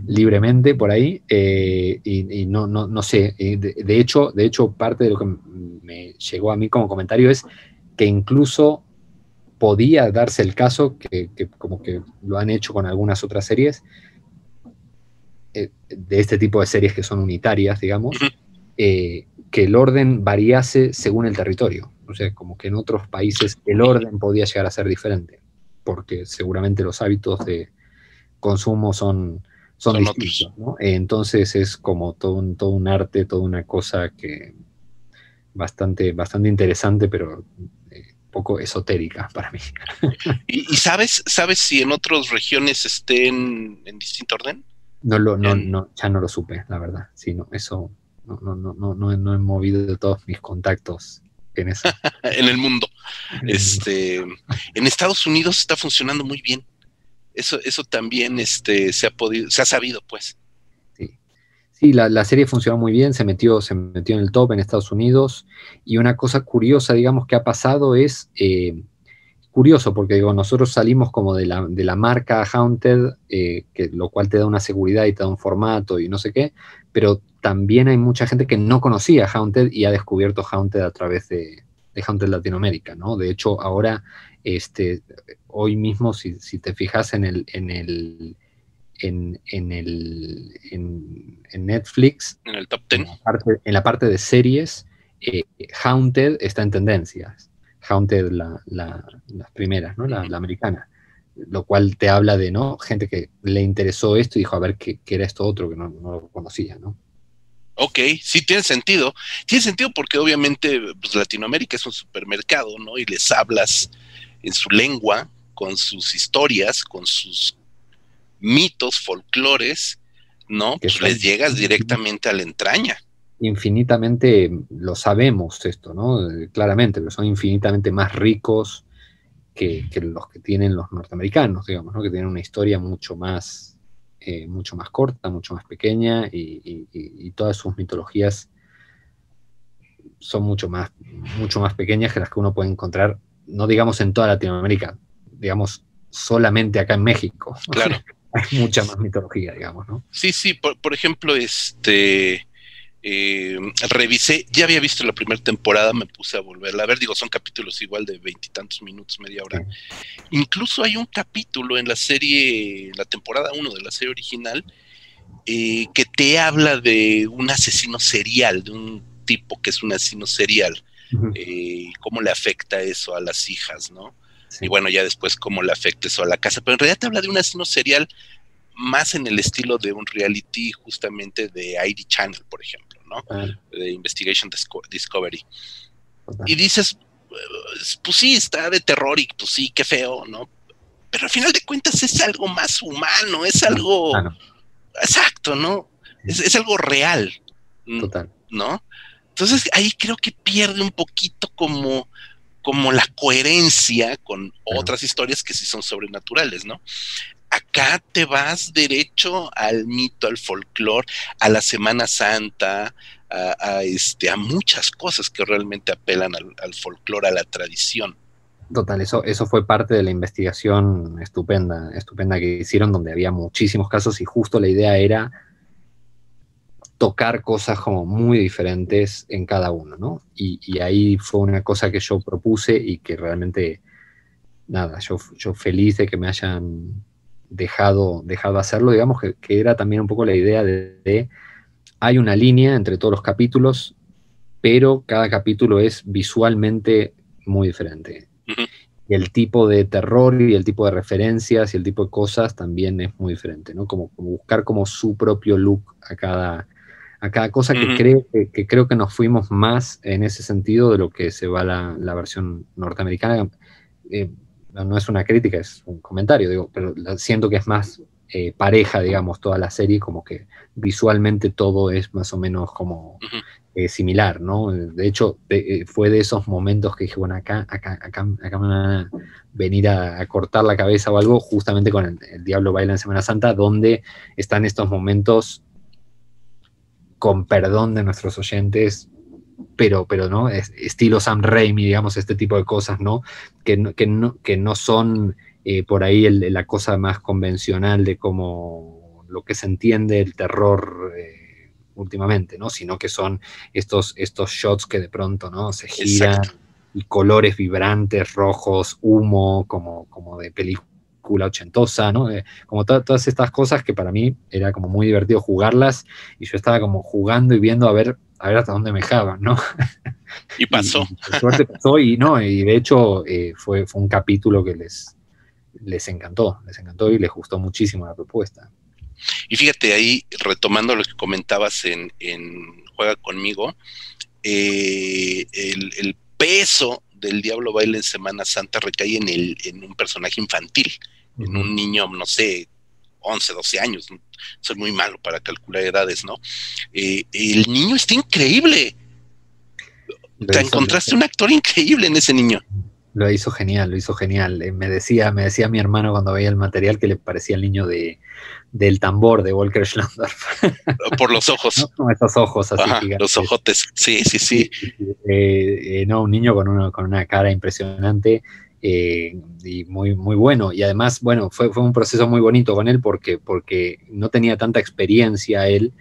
libremente por ahí eh, y, no, no, no, sé, de, de, hecho, de hecho parte de lo que me llegó a mí como comentario es que incluso podía darse el caso, que, como que lo han hecho con algunas otras series, eh, de este tipo de series que son unitarias, digamos, eh, que el orden variase según el territorio. O sea, como que en otros países el orden podía llegar a ser diferente, porque seguramente los hábitos de consumo son, son, distintos. entonces es como todo un, todo un arte, toda una cosa que bastante, bastante interesante, pero eh, poco esotérica para mí. ¿Y, sabes, sabes si en otras regiones estén en distinto orden? No lo, no, no, ya no lo supe, la verdad. Sí, no, eso no, no, no, no, no, he movido de todos mis contactos en el mundo. Este, en Estados Unidos está funcionando muy bien. Eso, eso también este, se ha podido, se ha sabido, pues. Sí, la, serie funcionó muy bien, se metió, se metió en el top en Estados Unidos. Y una cosa curiosa, digamos, que ha pasado es, eh, curioso, porque digo, nosotros salimos como de la, de la marca Haunted, eh, que, lo cual te da una seguridad y te da un formato y no sé qué, pero también hay mucha gente que no conocía Haunted y ha descubierto Haunted a través de, de Haunted Latinoamérica, ¿no? De hecho, ahora, este, hoy mismo, si, si te fijas en el, en el en, el, en, Netflix. En el top 10. En la parte, de series, eh, Haunted está en tendencias. Haunted, la, la, las primeras, ¿no? La, americana. Lo cual te habla de, ¿no? Gente que le interesó esto y dijo, a ver qué, era esto otro que no, lo conocía, ¿no? Ok, sí tiene sentido. Tiene sentido porque obviamente pues, Latinoamérica es un supermercado, ¿no? Y les hablas en su lengua, con sus historias, con sus mitos, folclores, ¿no? Pues les llegas directamente a la entraña. Infinitamente, lo sabemos esto, ¿no? Claramente, pero son infinitamente más ricos que, los que tienen los norteamericanos, digamos, ¿no? Que tienen una historia mucho más, eh, mucho más corta, mucho más pequeña y, todas sus mitologías son mucho más, mucho más pequeñas que las que uno puede encontrar, no digamos en toda Latinoamérica, digamos solamente acá en México. Claro. hay mucha más mitología, digamos, ¿no? Sí, sí, por, ejemplo, este... Eh, revisé, ya había visto la primera temporada, me puse a volverla a ver, digo, son capítulos igual de veintitantos minutos, media hora. Incluso hay un capítulo en la serie, la temporada 1 de la serie original, eh, que te habla de un asesino serial, de un tipo que es un asesino serial, eh, cómo le afecta eso a las hijas, ¿no? Y bueno, ya después cómo le afecta eso a la casa. Pero en realidad te habla de un asesino serial más en el estilo de un reality justamente de ID Channel, por ejemplo, ¿no? De Investigation Discovery. Y dices, pues sí, está de terror y pues sí, qué feo, ¿no? Pero al final de cuentas es algo más humano, es algo... Exacto, ¿no? Es, es, algo real. Total. ¿No? Entonces ahí creo que pierde un poquito como como la coherencia con otras historias que sí son sobrenaturales, ¿no? Acá te vas derecho al mito, al folclore, a la Semana Santa, a, este, a muchas cosas que realmente apelan al, folclore, a la tradición. Total, eso, eso fue parte de la investigación estupenda, estupenda que hicieron, donde había muchísimos casos y justo la idea era tocar cosas como muy diferentes en cada uno, ¿no? Y, ahí fue una cosa que yo propuse y que realmente, nada, yo, yo feliz de que me hayan dejado, dejado hacerlo, digamos que, era también un poco la idea de, hay una línea entre todos los capítulos, pero cada capítulo es visualmente muy diferente. Y el tipo de terror y el tipo de referencias y el tipo de cosas también es muy diferente, ¿no? Como, buscar como su propio look a cada, a cada cosa que, creo, que, creo que nos fuimos más en ese sentido de lo que se va la, la versión norteamericana. Eh, no es una crítica, es un comentario, digo, pero siento que es más eh, pareja, digamos, toda la serie, como que visualmente todo es más o menos como eh, similar, ¿no? De hecho, eh, fue de esos momentos que dije, bueno, acá, acá, acá, acá me van a venir a, cortar la cabeza o algo, justamente con el, el, Diablo Baila en Semana Santa, donde están estos momentos, con perdón de nuestros oyentes, pero, pero no, estilo Sam Raimi, digamos, este tipo de cosas, ¿no? Que no, que no, que no son eh, por ahí la cosa más convencional de cómo lo que se entiende el terror eh, últimamente, ¿no? Sino que son estos, estos shots que de pronto, ¿no? Se giran y colores vibrantes, rojos, humo, como, como de película ochentosa, ¿no? Eh, como todas estas cosas que para mí era como muy divertido jugarlas y yo estaba como jugando y viendo a ver a ver hasta dónde me dejaban, ¿no? Y pasó. y, suerte pasó y no, y de hecho eh, fue, fue un capítulo que les, les encantó, les encantó y les gustó muchísimo la propuesta. Y fíjate ahí, retomando lo que comentabas en, Juega conmigo, eh, el, peso del Diablo Baile en Semana Santa recae en, el, en un personaje infantil, en un niño, no sé, 11, 12 años, soy muy malo para calcular edades, ¿no? Eh, el niño está increíble. Te encontraste un actor increíble en ese niño. Lo hizo genial, lo hizo genial. Eh, me decía, me decía mi hermano cuando veía el material que le parecía el niño de, del tambor de Walker Schlandorf. Por los ojos. ¿No? esos ojos así Los ojotes, sí, sí, sí. Eh, no, un niño con, con una cara impresionante. Eh, y muy, muy bueno. Y además, bueno, fue, fue, un proceso muy bonito con él porque, porque no tenía tanta experiencia él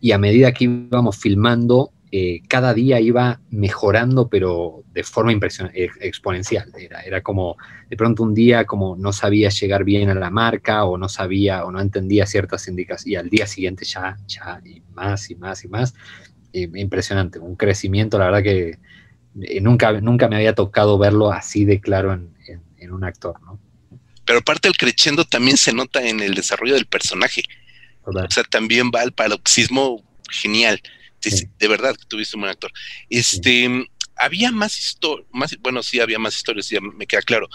y a medida que íbamos filmando, eh, cada día iba mejorando, pero de forma impresionante, exponencial. Era, era como, de pronto un día como no sabía llegar bien a la marca o no sabía o no entendía ciertas indicaciones y al día siguiente ya, ya, y más y más y más. Eh, impresionante, un crecimiento, la verdad que eh, nunca, nunca me había tocado verlo así de claro en, un actor, ¿no? Pero aparte el crescendo también se nota en el desarrollo del personaje. O sea, también va al paroxismo genial. De verdad que tuviste un buen actor. Este, había más historias, más, bueno, sí había más historias, ya me queda claro.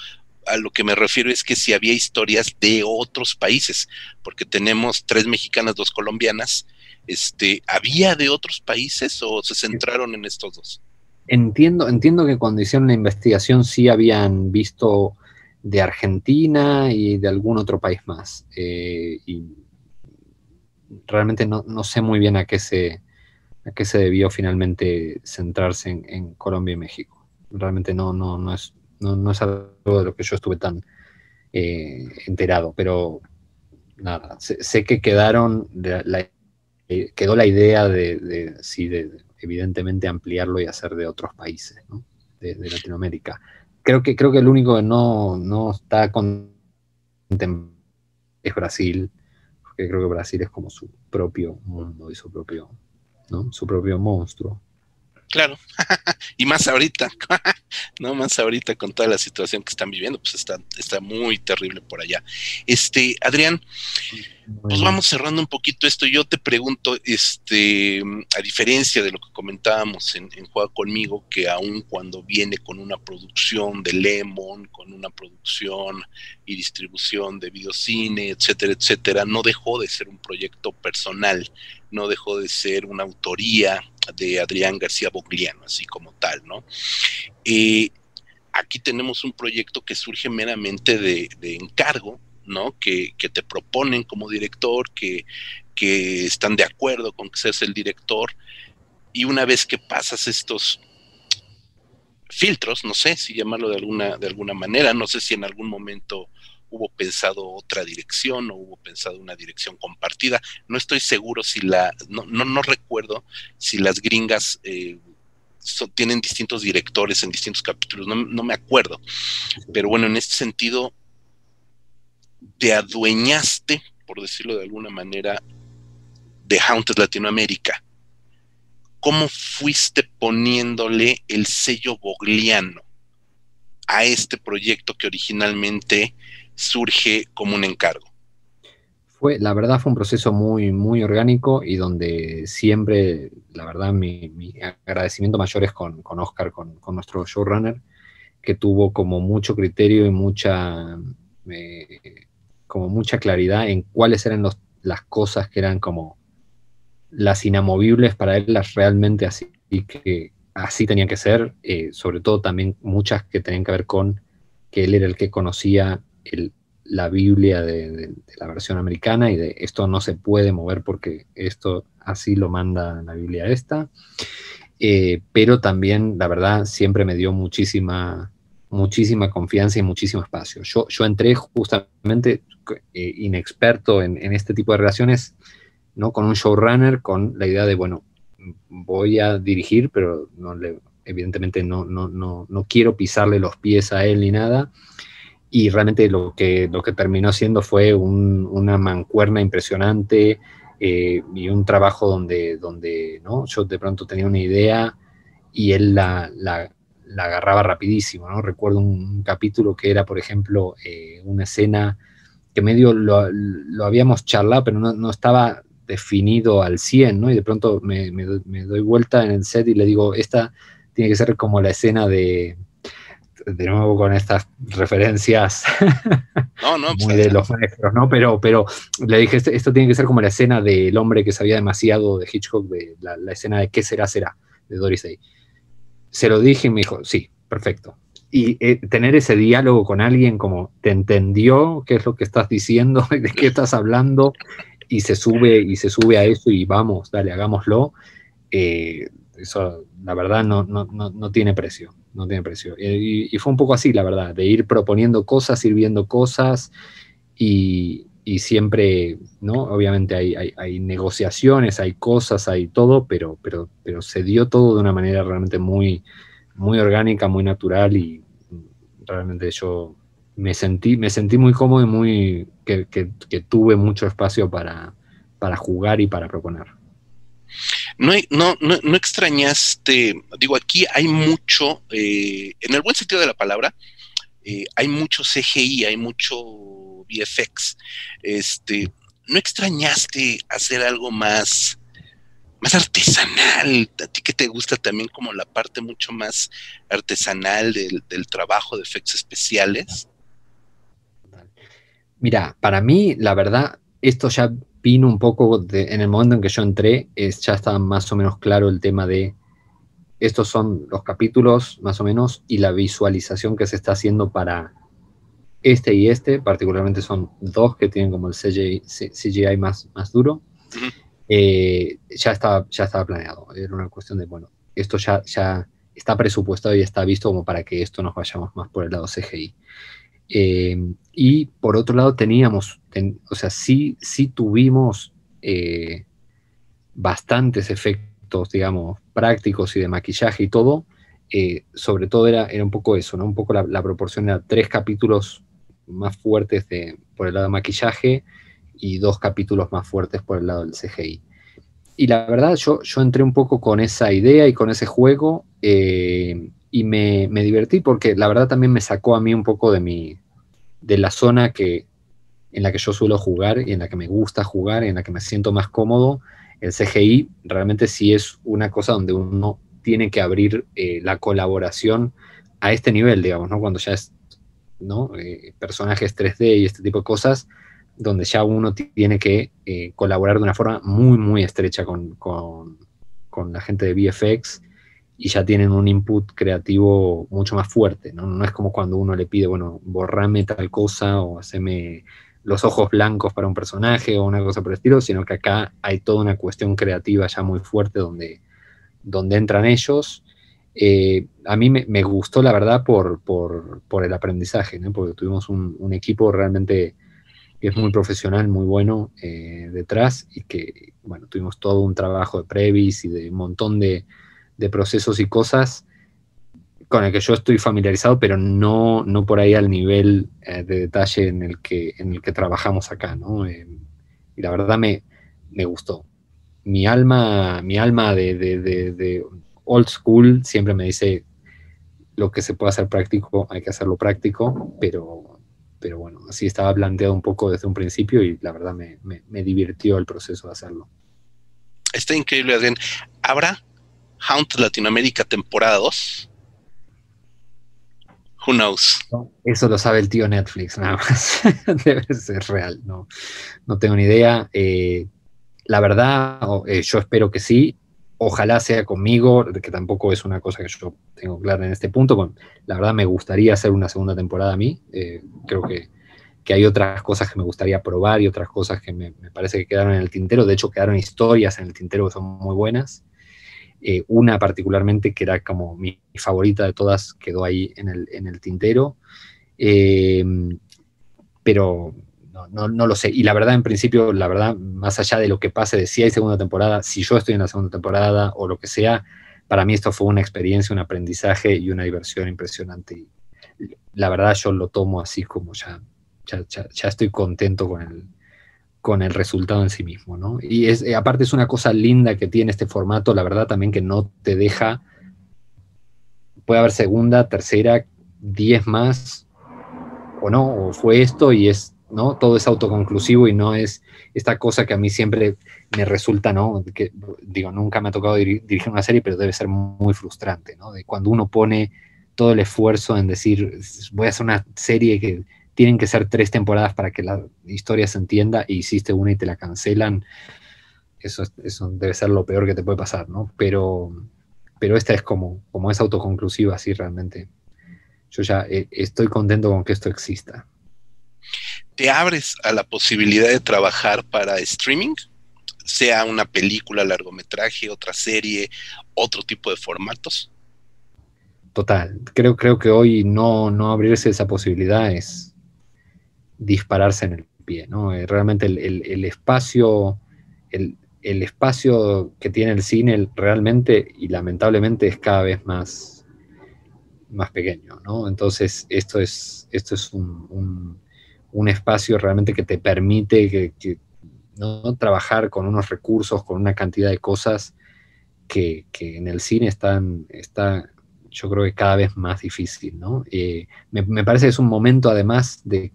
A lo que me refiero es que si había historias de otros países, porque tenemos tres mexicanas, dos colombianas. Este, ¿había de otros países o se centraron en estos dos? Entiendo, entiendo que cuando hicieron la investigación sí habían visto de Argentina y de algún otro país más. Eh, y realmente no, sé muy bien a qué se, a qué se debió finalmente centrarse en, Colombia y México. Realmente no, no, no, es, no, es algo de lo que yo estuve tan eh, enterado, pero nada, sé, que quedaron, la, eh, quedó la idea de, de, sí, de evidentemente ampliarlo y hacer de otros países, de, Latinoamérica. Creo que, creo que el único que no, no está con es Brasil, porque creo que Brasil es como su propio mundo y su propio, ¿no? su propio monstruo. Claro, y más ahorita, no más ahorita con toda la situación que están viviendo, pues está, está muy terrible por allá. Este, Adrián, pues vamos cerrando un poquito esto. Yo te pregunto, este, a diferencia de lo que comentábamos en, en Juega conmigo, que aun cuando viene con una producción de Lemon, con una producción y distribución de videocine, etcétera, etcétera, no dejó de ser un proyecto personal, no dejó de ser una autoría de Adrián García Bogliano, así como tal, ¿no? Eh, aquí tenemos un proyecto que surge meramente de, encargo, ¿no? Que, te proponen como director, que, que están de acuerdo con que seas el director, y una vez que pasas estos filtros, no sé si llamarlo de alguna, de alguna manera, no sé si en algún momento hubo pensado otra dirección o hubo pensado una dirección compartida. No estoy seguro si la, no, no, no recuerdo si las gringas eh, tienen distintos directores en distintos capítulos, no, no, me acuerdo. Pero bueno, en este sentido, te adueñaste, por decirlo de alguna manera, de Haunted Latinoamérica. ¿Cómo fuiste poniéndole el sello bogliano a este proyecto que originalmente surge como un encargo? Fue, la verdad fue un proceso muy, muy orgánico y donde siempre, la verdad, mi, agradecimiento mayor es con, Oscar, con, nuestro showrunner, que tuvo como mucho criterio y mucha, eh, como mucha claridad en cuáles eran las cosas que eran como las inamovibles para él, las realmente así que así tenían que ser, eh, sobre todo también muchas que tenían que ver con que él era el que conocía la Biblia de, la versión americana y de esto no se puede mover porque esto así lo manda la Biblia esta. Eh, pero también, la verdad, siempre me dio muchísima, muchísima confianza y muchísimo espacio. Yo, yo entré justamente eh, inexperto en, este tipo de relaciones, ¿no? Con un showrunner, con la idea de, bueno, voy a dirigir, pero no le, evidentemente no, no, no, no quiero pisarle los pies a él ni nada y realmente lo que, lo que terminó siendo fue una mancuerna impresionante eh, y un trabajo donde, donde ¿no? yo de pronto tenía una idea y él la, la, agarraba rapidísimo. ¿no? Recuerdo un, capítulo que era, por ejemplo, eh, una escena que medio lo, lo habíamos charlado, pero no, no, estaba definido al 100, ¿no? Y de pronto me, me, me doy vuelta en el set y le digo, esta tiene que ser como la escena de, de nuevo con estas referencias no, no, muy pues, de los maestros, ¿no? Pero, pero le dije, este, esto, tiene que ser como la escena del hombre que sabía demasiado de Hitchcock, de la, escena de ¿Qué será, será? de Doris Day. Se lo dije y me dijo, sí, perfecto. Y eh, tener ese diálogo con alguien como, ¿te entendió qué es lo que estás diciendo? ¿De qué estás hablando? Y se sube, y se sube a eso y vamos, dale, hagámoslo. Eh, eso, la verdad, no, no, no tiene precio no tiene precio. Y, fue un poco así, la verdad, de ir proponiendo cosas, ir viendo cosas y, siempre, ¿no? Obviamente hay, negociaciones, hay cosas, hay todo, pero, pero, pero se dio todo de una manera realmente muy, muy orgánica, muy natural y realmente yo me sentí, me sentí muy cómodo y muy, que, tuve mucho espacio para, para jugar y para proponer. No, no, no, extrañaste, digo, aquí hay mucho, eh, en el buen sentido de la palabra, eh, hay mucho CGI, hay mucho VFX. Este, ¿No extrañaste hacer algo más, más artesanal? A ti que te gusta también como la parte mucho más artesanal del trabajo de efectos especiales. Mira, para mí, la verdad, esto ya vino un poco de, en el momento en que yo entré, es, ya estaba más o menos claro el tema de estos son los capítulos más o menos y la visualización que se está haciendo para este y este, particularmente son dos que tienen como el CGI, más, más duro, eh, ya, estaba, ya estaba planeado. Era una cuestión de, bueno, esto ya, ya está presupuestado y está visto como para que esto nos vayamos más por el lado CGI. Eh, y por otro lado teníamos, o sea, sí, sí tuvimos eh, bastantes efectos, digamos, prácticos y de maquillaje y todo. Eh, sobre todo era, era un poco eso, ¿no? Un poco la, proporción era tres capítulos más fuertes de, por el lado de maquillaje y dos capítulos más fuertes por el lado del CGI. Y la verdad, yo, yo entré un poco con esa idea y con ese juego y me, divertí porque la verdad también me sacó a mí un poco de mi, de la zona que, en la que yo suelo jugar y en la que me gusta jugar en la que me siento más cómodo. El CGI realmente sí es una cosa donde uno tiene que abrir eh, la colaboración a este nivel, digamos, ¿no? Cuando ya es, ¿no? Eh, personajes 3D y este tipo de cosas, donde ya uno tiene que eh, colaborar de una forma muy, muy estrecha con, con, con la gente de VFX y ya tienen un input creativo mucho más fuerte, ¿no? No es como cuando uno le pide, bueno, borrame tal cosa o haceme los ojos blancos para un personaje o una cosa por el estilo, sino que acá hay toda una cuestión creativa ya muy fuerte donde, donde entran ellos. Eh, a mí me, gustó, la verdad, por, el aprendizaje, porque tuvimos un, equipo realmente que es muy profesional, muy bueno eh, detrás y que, bueno, tuvimos todo un trabajo de previs y de un montón de, de procesos y cosas con el que yo estoy familiarizado, pero no, no por ahí al nivel eh, de detalle en el, que, en el que trabajamos acá, ¿no? Eh, y la verdad me, me, gustó. Mi alma, mi alma de, de, old school siempre me dice lo que se puede hacer práctico, hay que hacerlo práctico, pero, pero bueno, así estaba planteado un poco desde un principio y la verdad me, me, me divirtió el proceso de hacerlo. Está increíble, Adrián. ¿Habrá Hunt Latinoamérica temporada 2? Who knows? Eso lo sabe el tío Netflix, nada más. Debe ser real, no, no tengo ni idea. Eh, la verdad, eh, yo espero que sí. Ojalá sea conmigo, que tampoco es una cosa que yo tengo clara en este punto. La verdad, me gustaría hacer una segunda temporada a mí. Eh, creo que, que, hay otras cosas que me gustaría probar y otras cosas que me, me, parece que quedaron en el tintero. De hecho, quedaron historias en el tintero que son muy buenas. Eh, una particularmente que era como mi favorita de todas, quedó ahí en el, tintero. Em, pero no, lo sé. Y la verdad, en principio, la verdad, más allá de lo que pase, de si hay segunda temporada, si yo estoy en la segunda temporada o lo que sea, para mí esto fue una experiencia, un aprendizaje y una diversión impresionante. La verdad, yo lo tomo así como ya, ya estoy contento con el, con el resultado en sí mismo, ¿no? Y es, eh, aparte es una cosa linda que tiene este formato, la verdad también que no te deja, puede haber segunda, tercera, diez más, o no, o fue esto y es, ¿no? Todo es autoconclusivo y no es esta cosa que a mí siempre me resulta, ¿no? Que, digo, nunca me ha tocado dirigir una serie, pero debe ser muy frustrante, ¿no? De cuando uno pone todo el esfuerzo en decir, voy a hacer una serie que tienen que ser tres temporadas para que la historia se entienda y hiciste una y te la cancelan, eso, eso debe ser lo peor que te puede pasar, ¿no? Pero, pero esta es como, como es autoconclusiva, así realmente. Yo ya eh, estoy contento con que esto exista. ¿Te abres a la posibilidad de trabajar para streaming? Sea una película, largometraje, otra serie, otro tipo de formatos. Total, creo, creo que hoy no, no abrirse esa posibilidad es, dispararse en el pie, ¿no? Eh, realmente el, espacio, el, espacio que tiene el cine realmente y lamentablemente es cada vez más, más pequeño, ¿no? Entonces esto es, esto es un, espacio realmente que te permite que, ¿no? trabajar con unos recursos, con una cantidad de cosas que, en el cine están, está, yo creo que cada vez más difícil, ¿no? Eh, me, me, parece que es un momento además de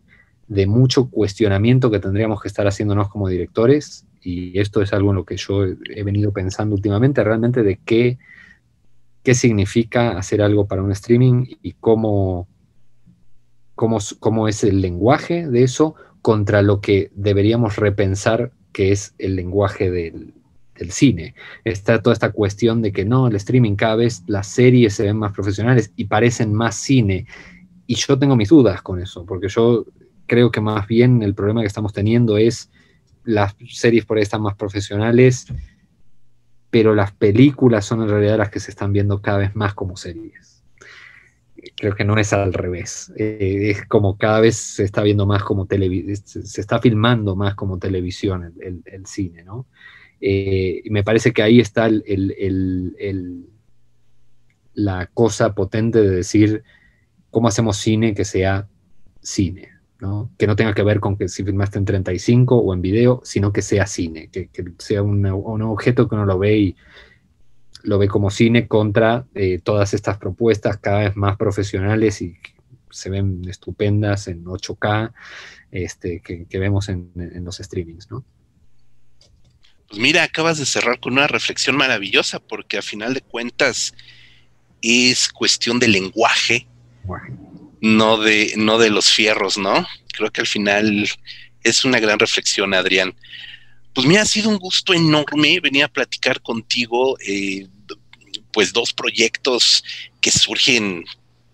de mucho cuestionamiento que tendríamos que estar haciéndonos como directores, y esto es algo en lo que yo he venido pensando últimamente, realmente de qué, qué significa hacer algo para un streaming y cómo, cómo, cómo es el lenguaje de eso contra lo que deberíamos repensar que es el lenguaje del, del cine. Está toda esta cuestión de que no, el streaming cada vez las series se ven más profesionales y parecen más cine. Y yo tengo mis dudas con eso, porque yo creo que más bien el problema que estamos teniendo es las series por ahí están más profesionales, pero las películas son en realidad las que se están viendo cada vez más como series. Creo que no es al revés. Eh, es como cada vez se está viendo más como televisión, se está filmando más como televisión el, cine, ¿no? Eh, me parece que ahí está la cosa potente de decir cómo hacemos cine que sea cine, que no tenga que ver con que si filmaste en 35 o en video, sino que sea cine, que, sea un, objeto que uno lo ve y lo ve como cine contra eh, todas estas propuestas cada vez más profesionales y se ven estupendas en 8K este, que, vemos en, los streamings, ¿no? Pues mira, acabas de cerrar con una reflexión maravillosa, porque a final de cuentas es cuestión de lenguaje no de, no de los fierros, ¿no? Creo que al final es una gran reflexión, Adrián. Pues me ha sido un gusto enorme venir a platicar contigo. Eh, pues dos proyectos que surgen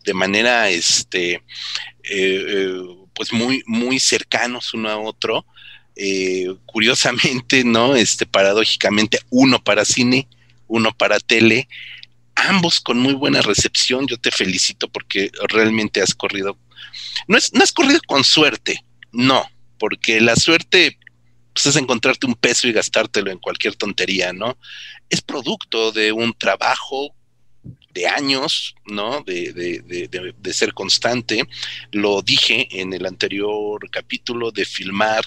de manera, este, eh, eh, pues muy, muy cercanos uno a otro. Eh, curiosamente, ¿no? Este, paradójicamente, uno para cine, uno para tele, ambos con muy buena recepción. Yo te felicito porque realmente has corrido, no, es, no has corrido con suerte, no, porque la suerte pues, es encontrarte un peso y gastártelo en cualquier tontería, ¿no? Es producto de un trabajo de años, ¿no? De, de, de, ser constante. Lo dije en el anterior capítulo de filmar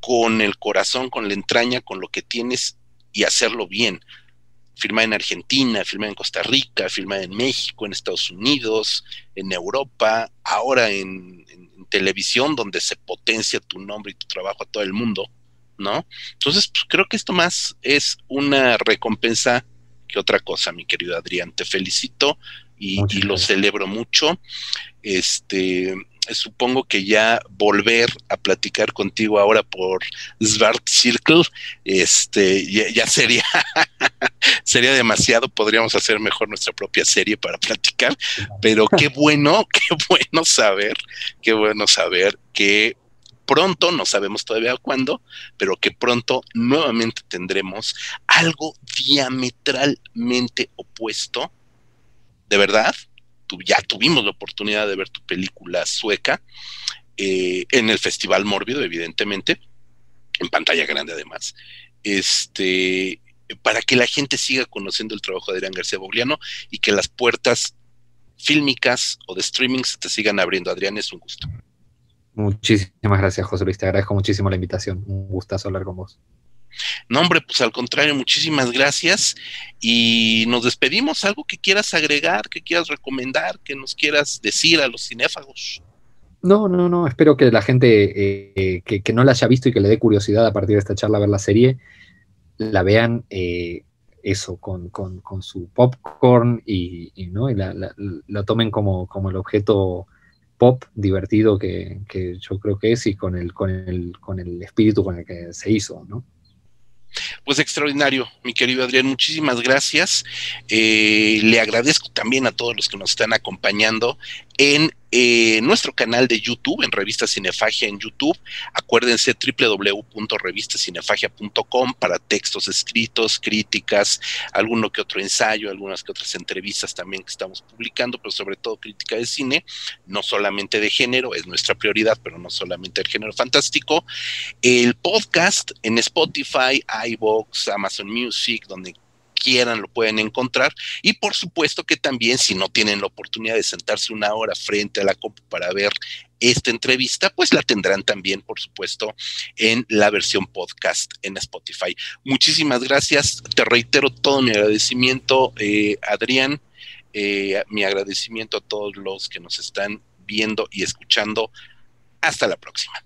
con el corazón, con la entraña, con lo que tienes y hacerlo bien. Filmar en Argentina, filmar en Costa Rica, filmar en México, en Estados Unidos, en Europa, ahora en, televisión donde se potencia tu nombre y tu trabajo a todo el mundo, ¿no? Entonces, pues, creo que esto más es una recompensa que otra cosa, mi querido Adrián. Te felicito y, y lo celebro mucho. Este, supongo que ya volver a platicar contigo ahora por Svart Circle, este, ya, sería, sería demasiado, podríamos hacer mejor nuestra propia serie para platicar, pero qué bueno, qué bueno saber, qué bueno saber que pronto, no sabemos todavía cuándo, pero que pronto nuevamente tendremos algo diametralmente opuesto, de verdad, ya tuvimos la oportunidad de ver tu película sueca eh, en el Festival Mórbido, evidentemente, en pantalla grande además, este, para que la gente siga conociendo el trabajo de Adrián García Bogliano y que las puertas fílmicas o de streaming se te sigan abriendo. Adrián, es un gusto. Muchísimas gracias, José Luis. Te agradezco muchísimo la invitación. Un gustazo hablar con vos. No, hombre, pues al contrario, muchísimas gracias y nos despedimos. ¿Algo que quieras agregar, que quieras recomendar, que nos quieras decir a los cinéfagos? No, no, no, espero que la gente eh, que, no la haya visto y que le dé curiosidad a partir de esta charla a ver la serie, la vean eh, eso, con, su popcorn y, ¿no? la, tomen como, como el objeto pop divertido que, que, yo creo que es y con el, con el, con el espíritu con el que se hizo, ¿no? Pues extraordinario, mi querido Adrián, muchísimas gracias. Eh, le agradezco también a todos los que nos están acompañando en eh, nuestro canal de YouTube, en Revista Cinefagia en YouTube. Acuérdense www.revistacinefagia.com para textos escritos, críticas, alguno que otro ensayo, algunas que otras entrevistas también que estamos publicando, pero sobre todo crítica de cine, no solamente de género, es nuestra prioridad, pero no solamente el género fantástico. El podcast en Spotify, iBox, Amazon Music, donde quieran lo pueden encontrar. Y por supuesto que también si no tienen la oportunidad de sentarse una hora frente a la compu para ver esta entrevista, pues la tendrán también, por supuesto, en la versión podcast en Spotify. Muchísimas gracias. Te reitero todo mi agradecimiento, eh, Adrián. Eh, mi agradecimiento a todos los que nos están viendo y escuchando. Hasta la próxima.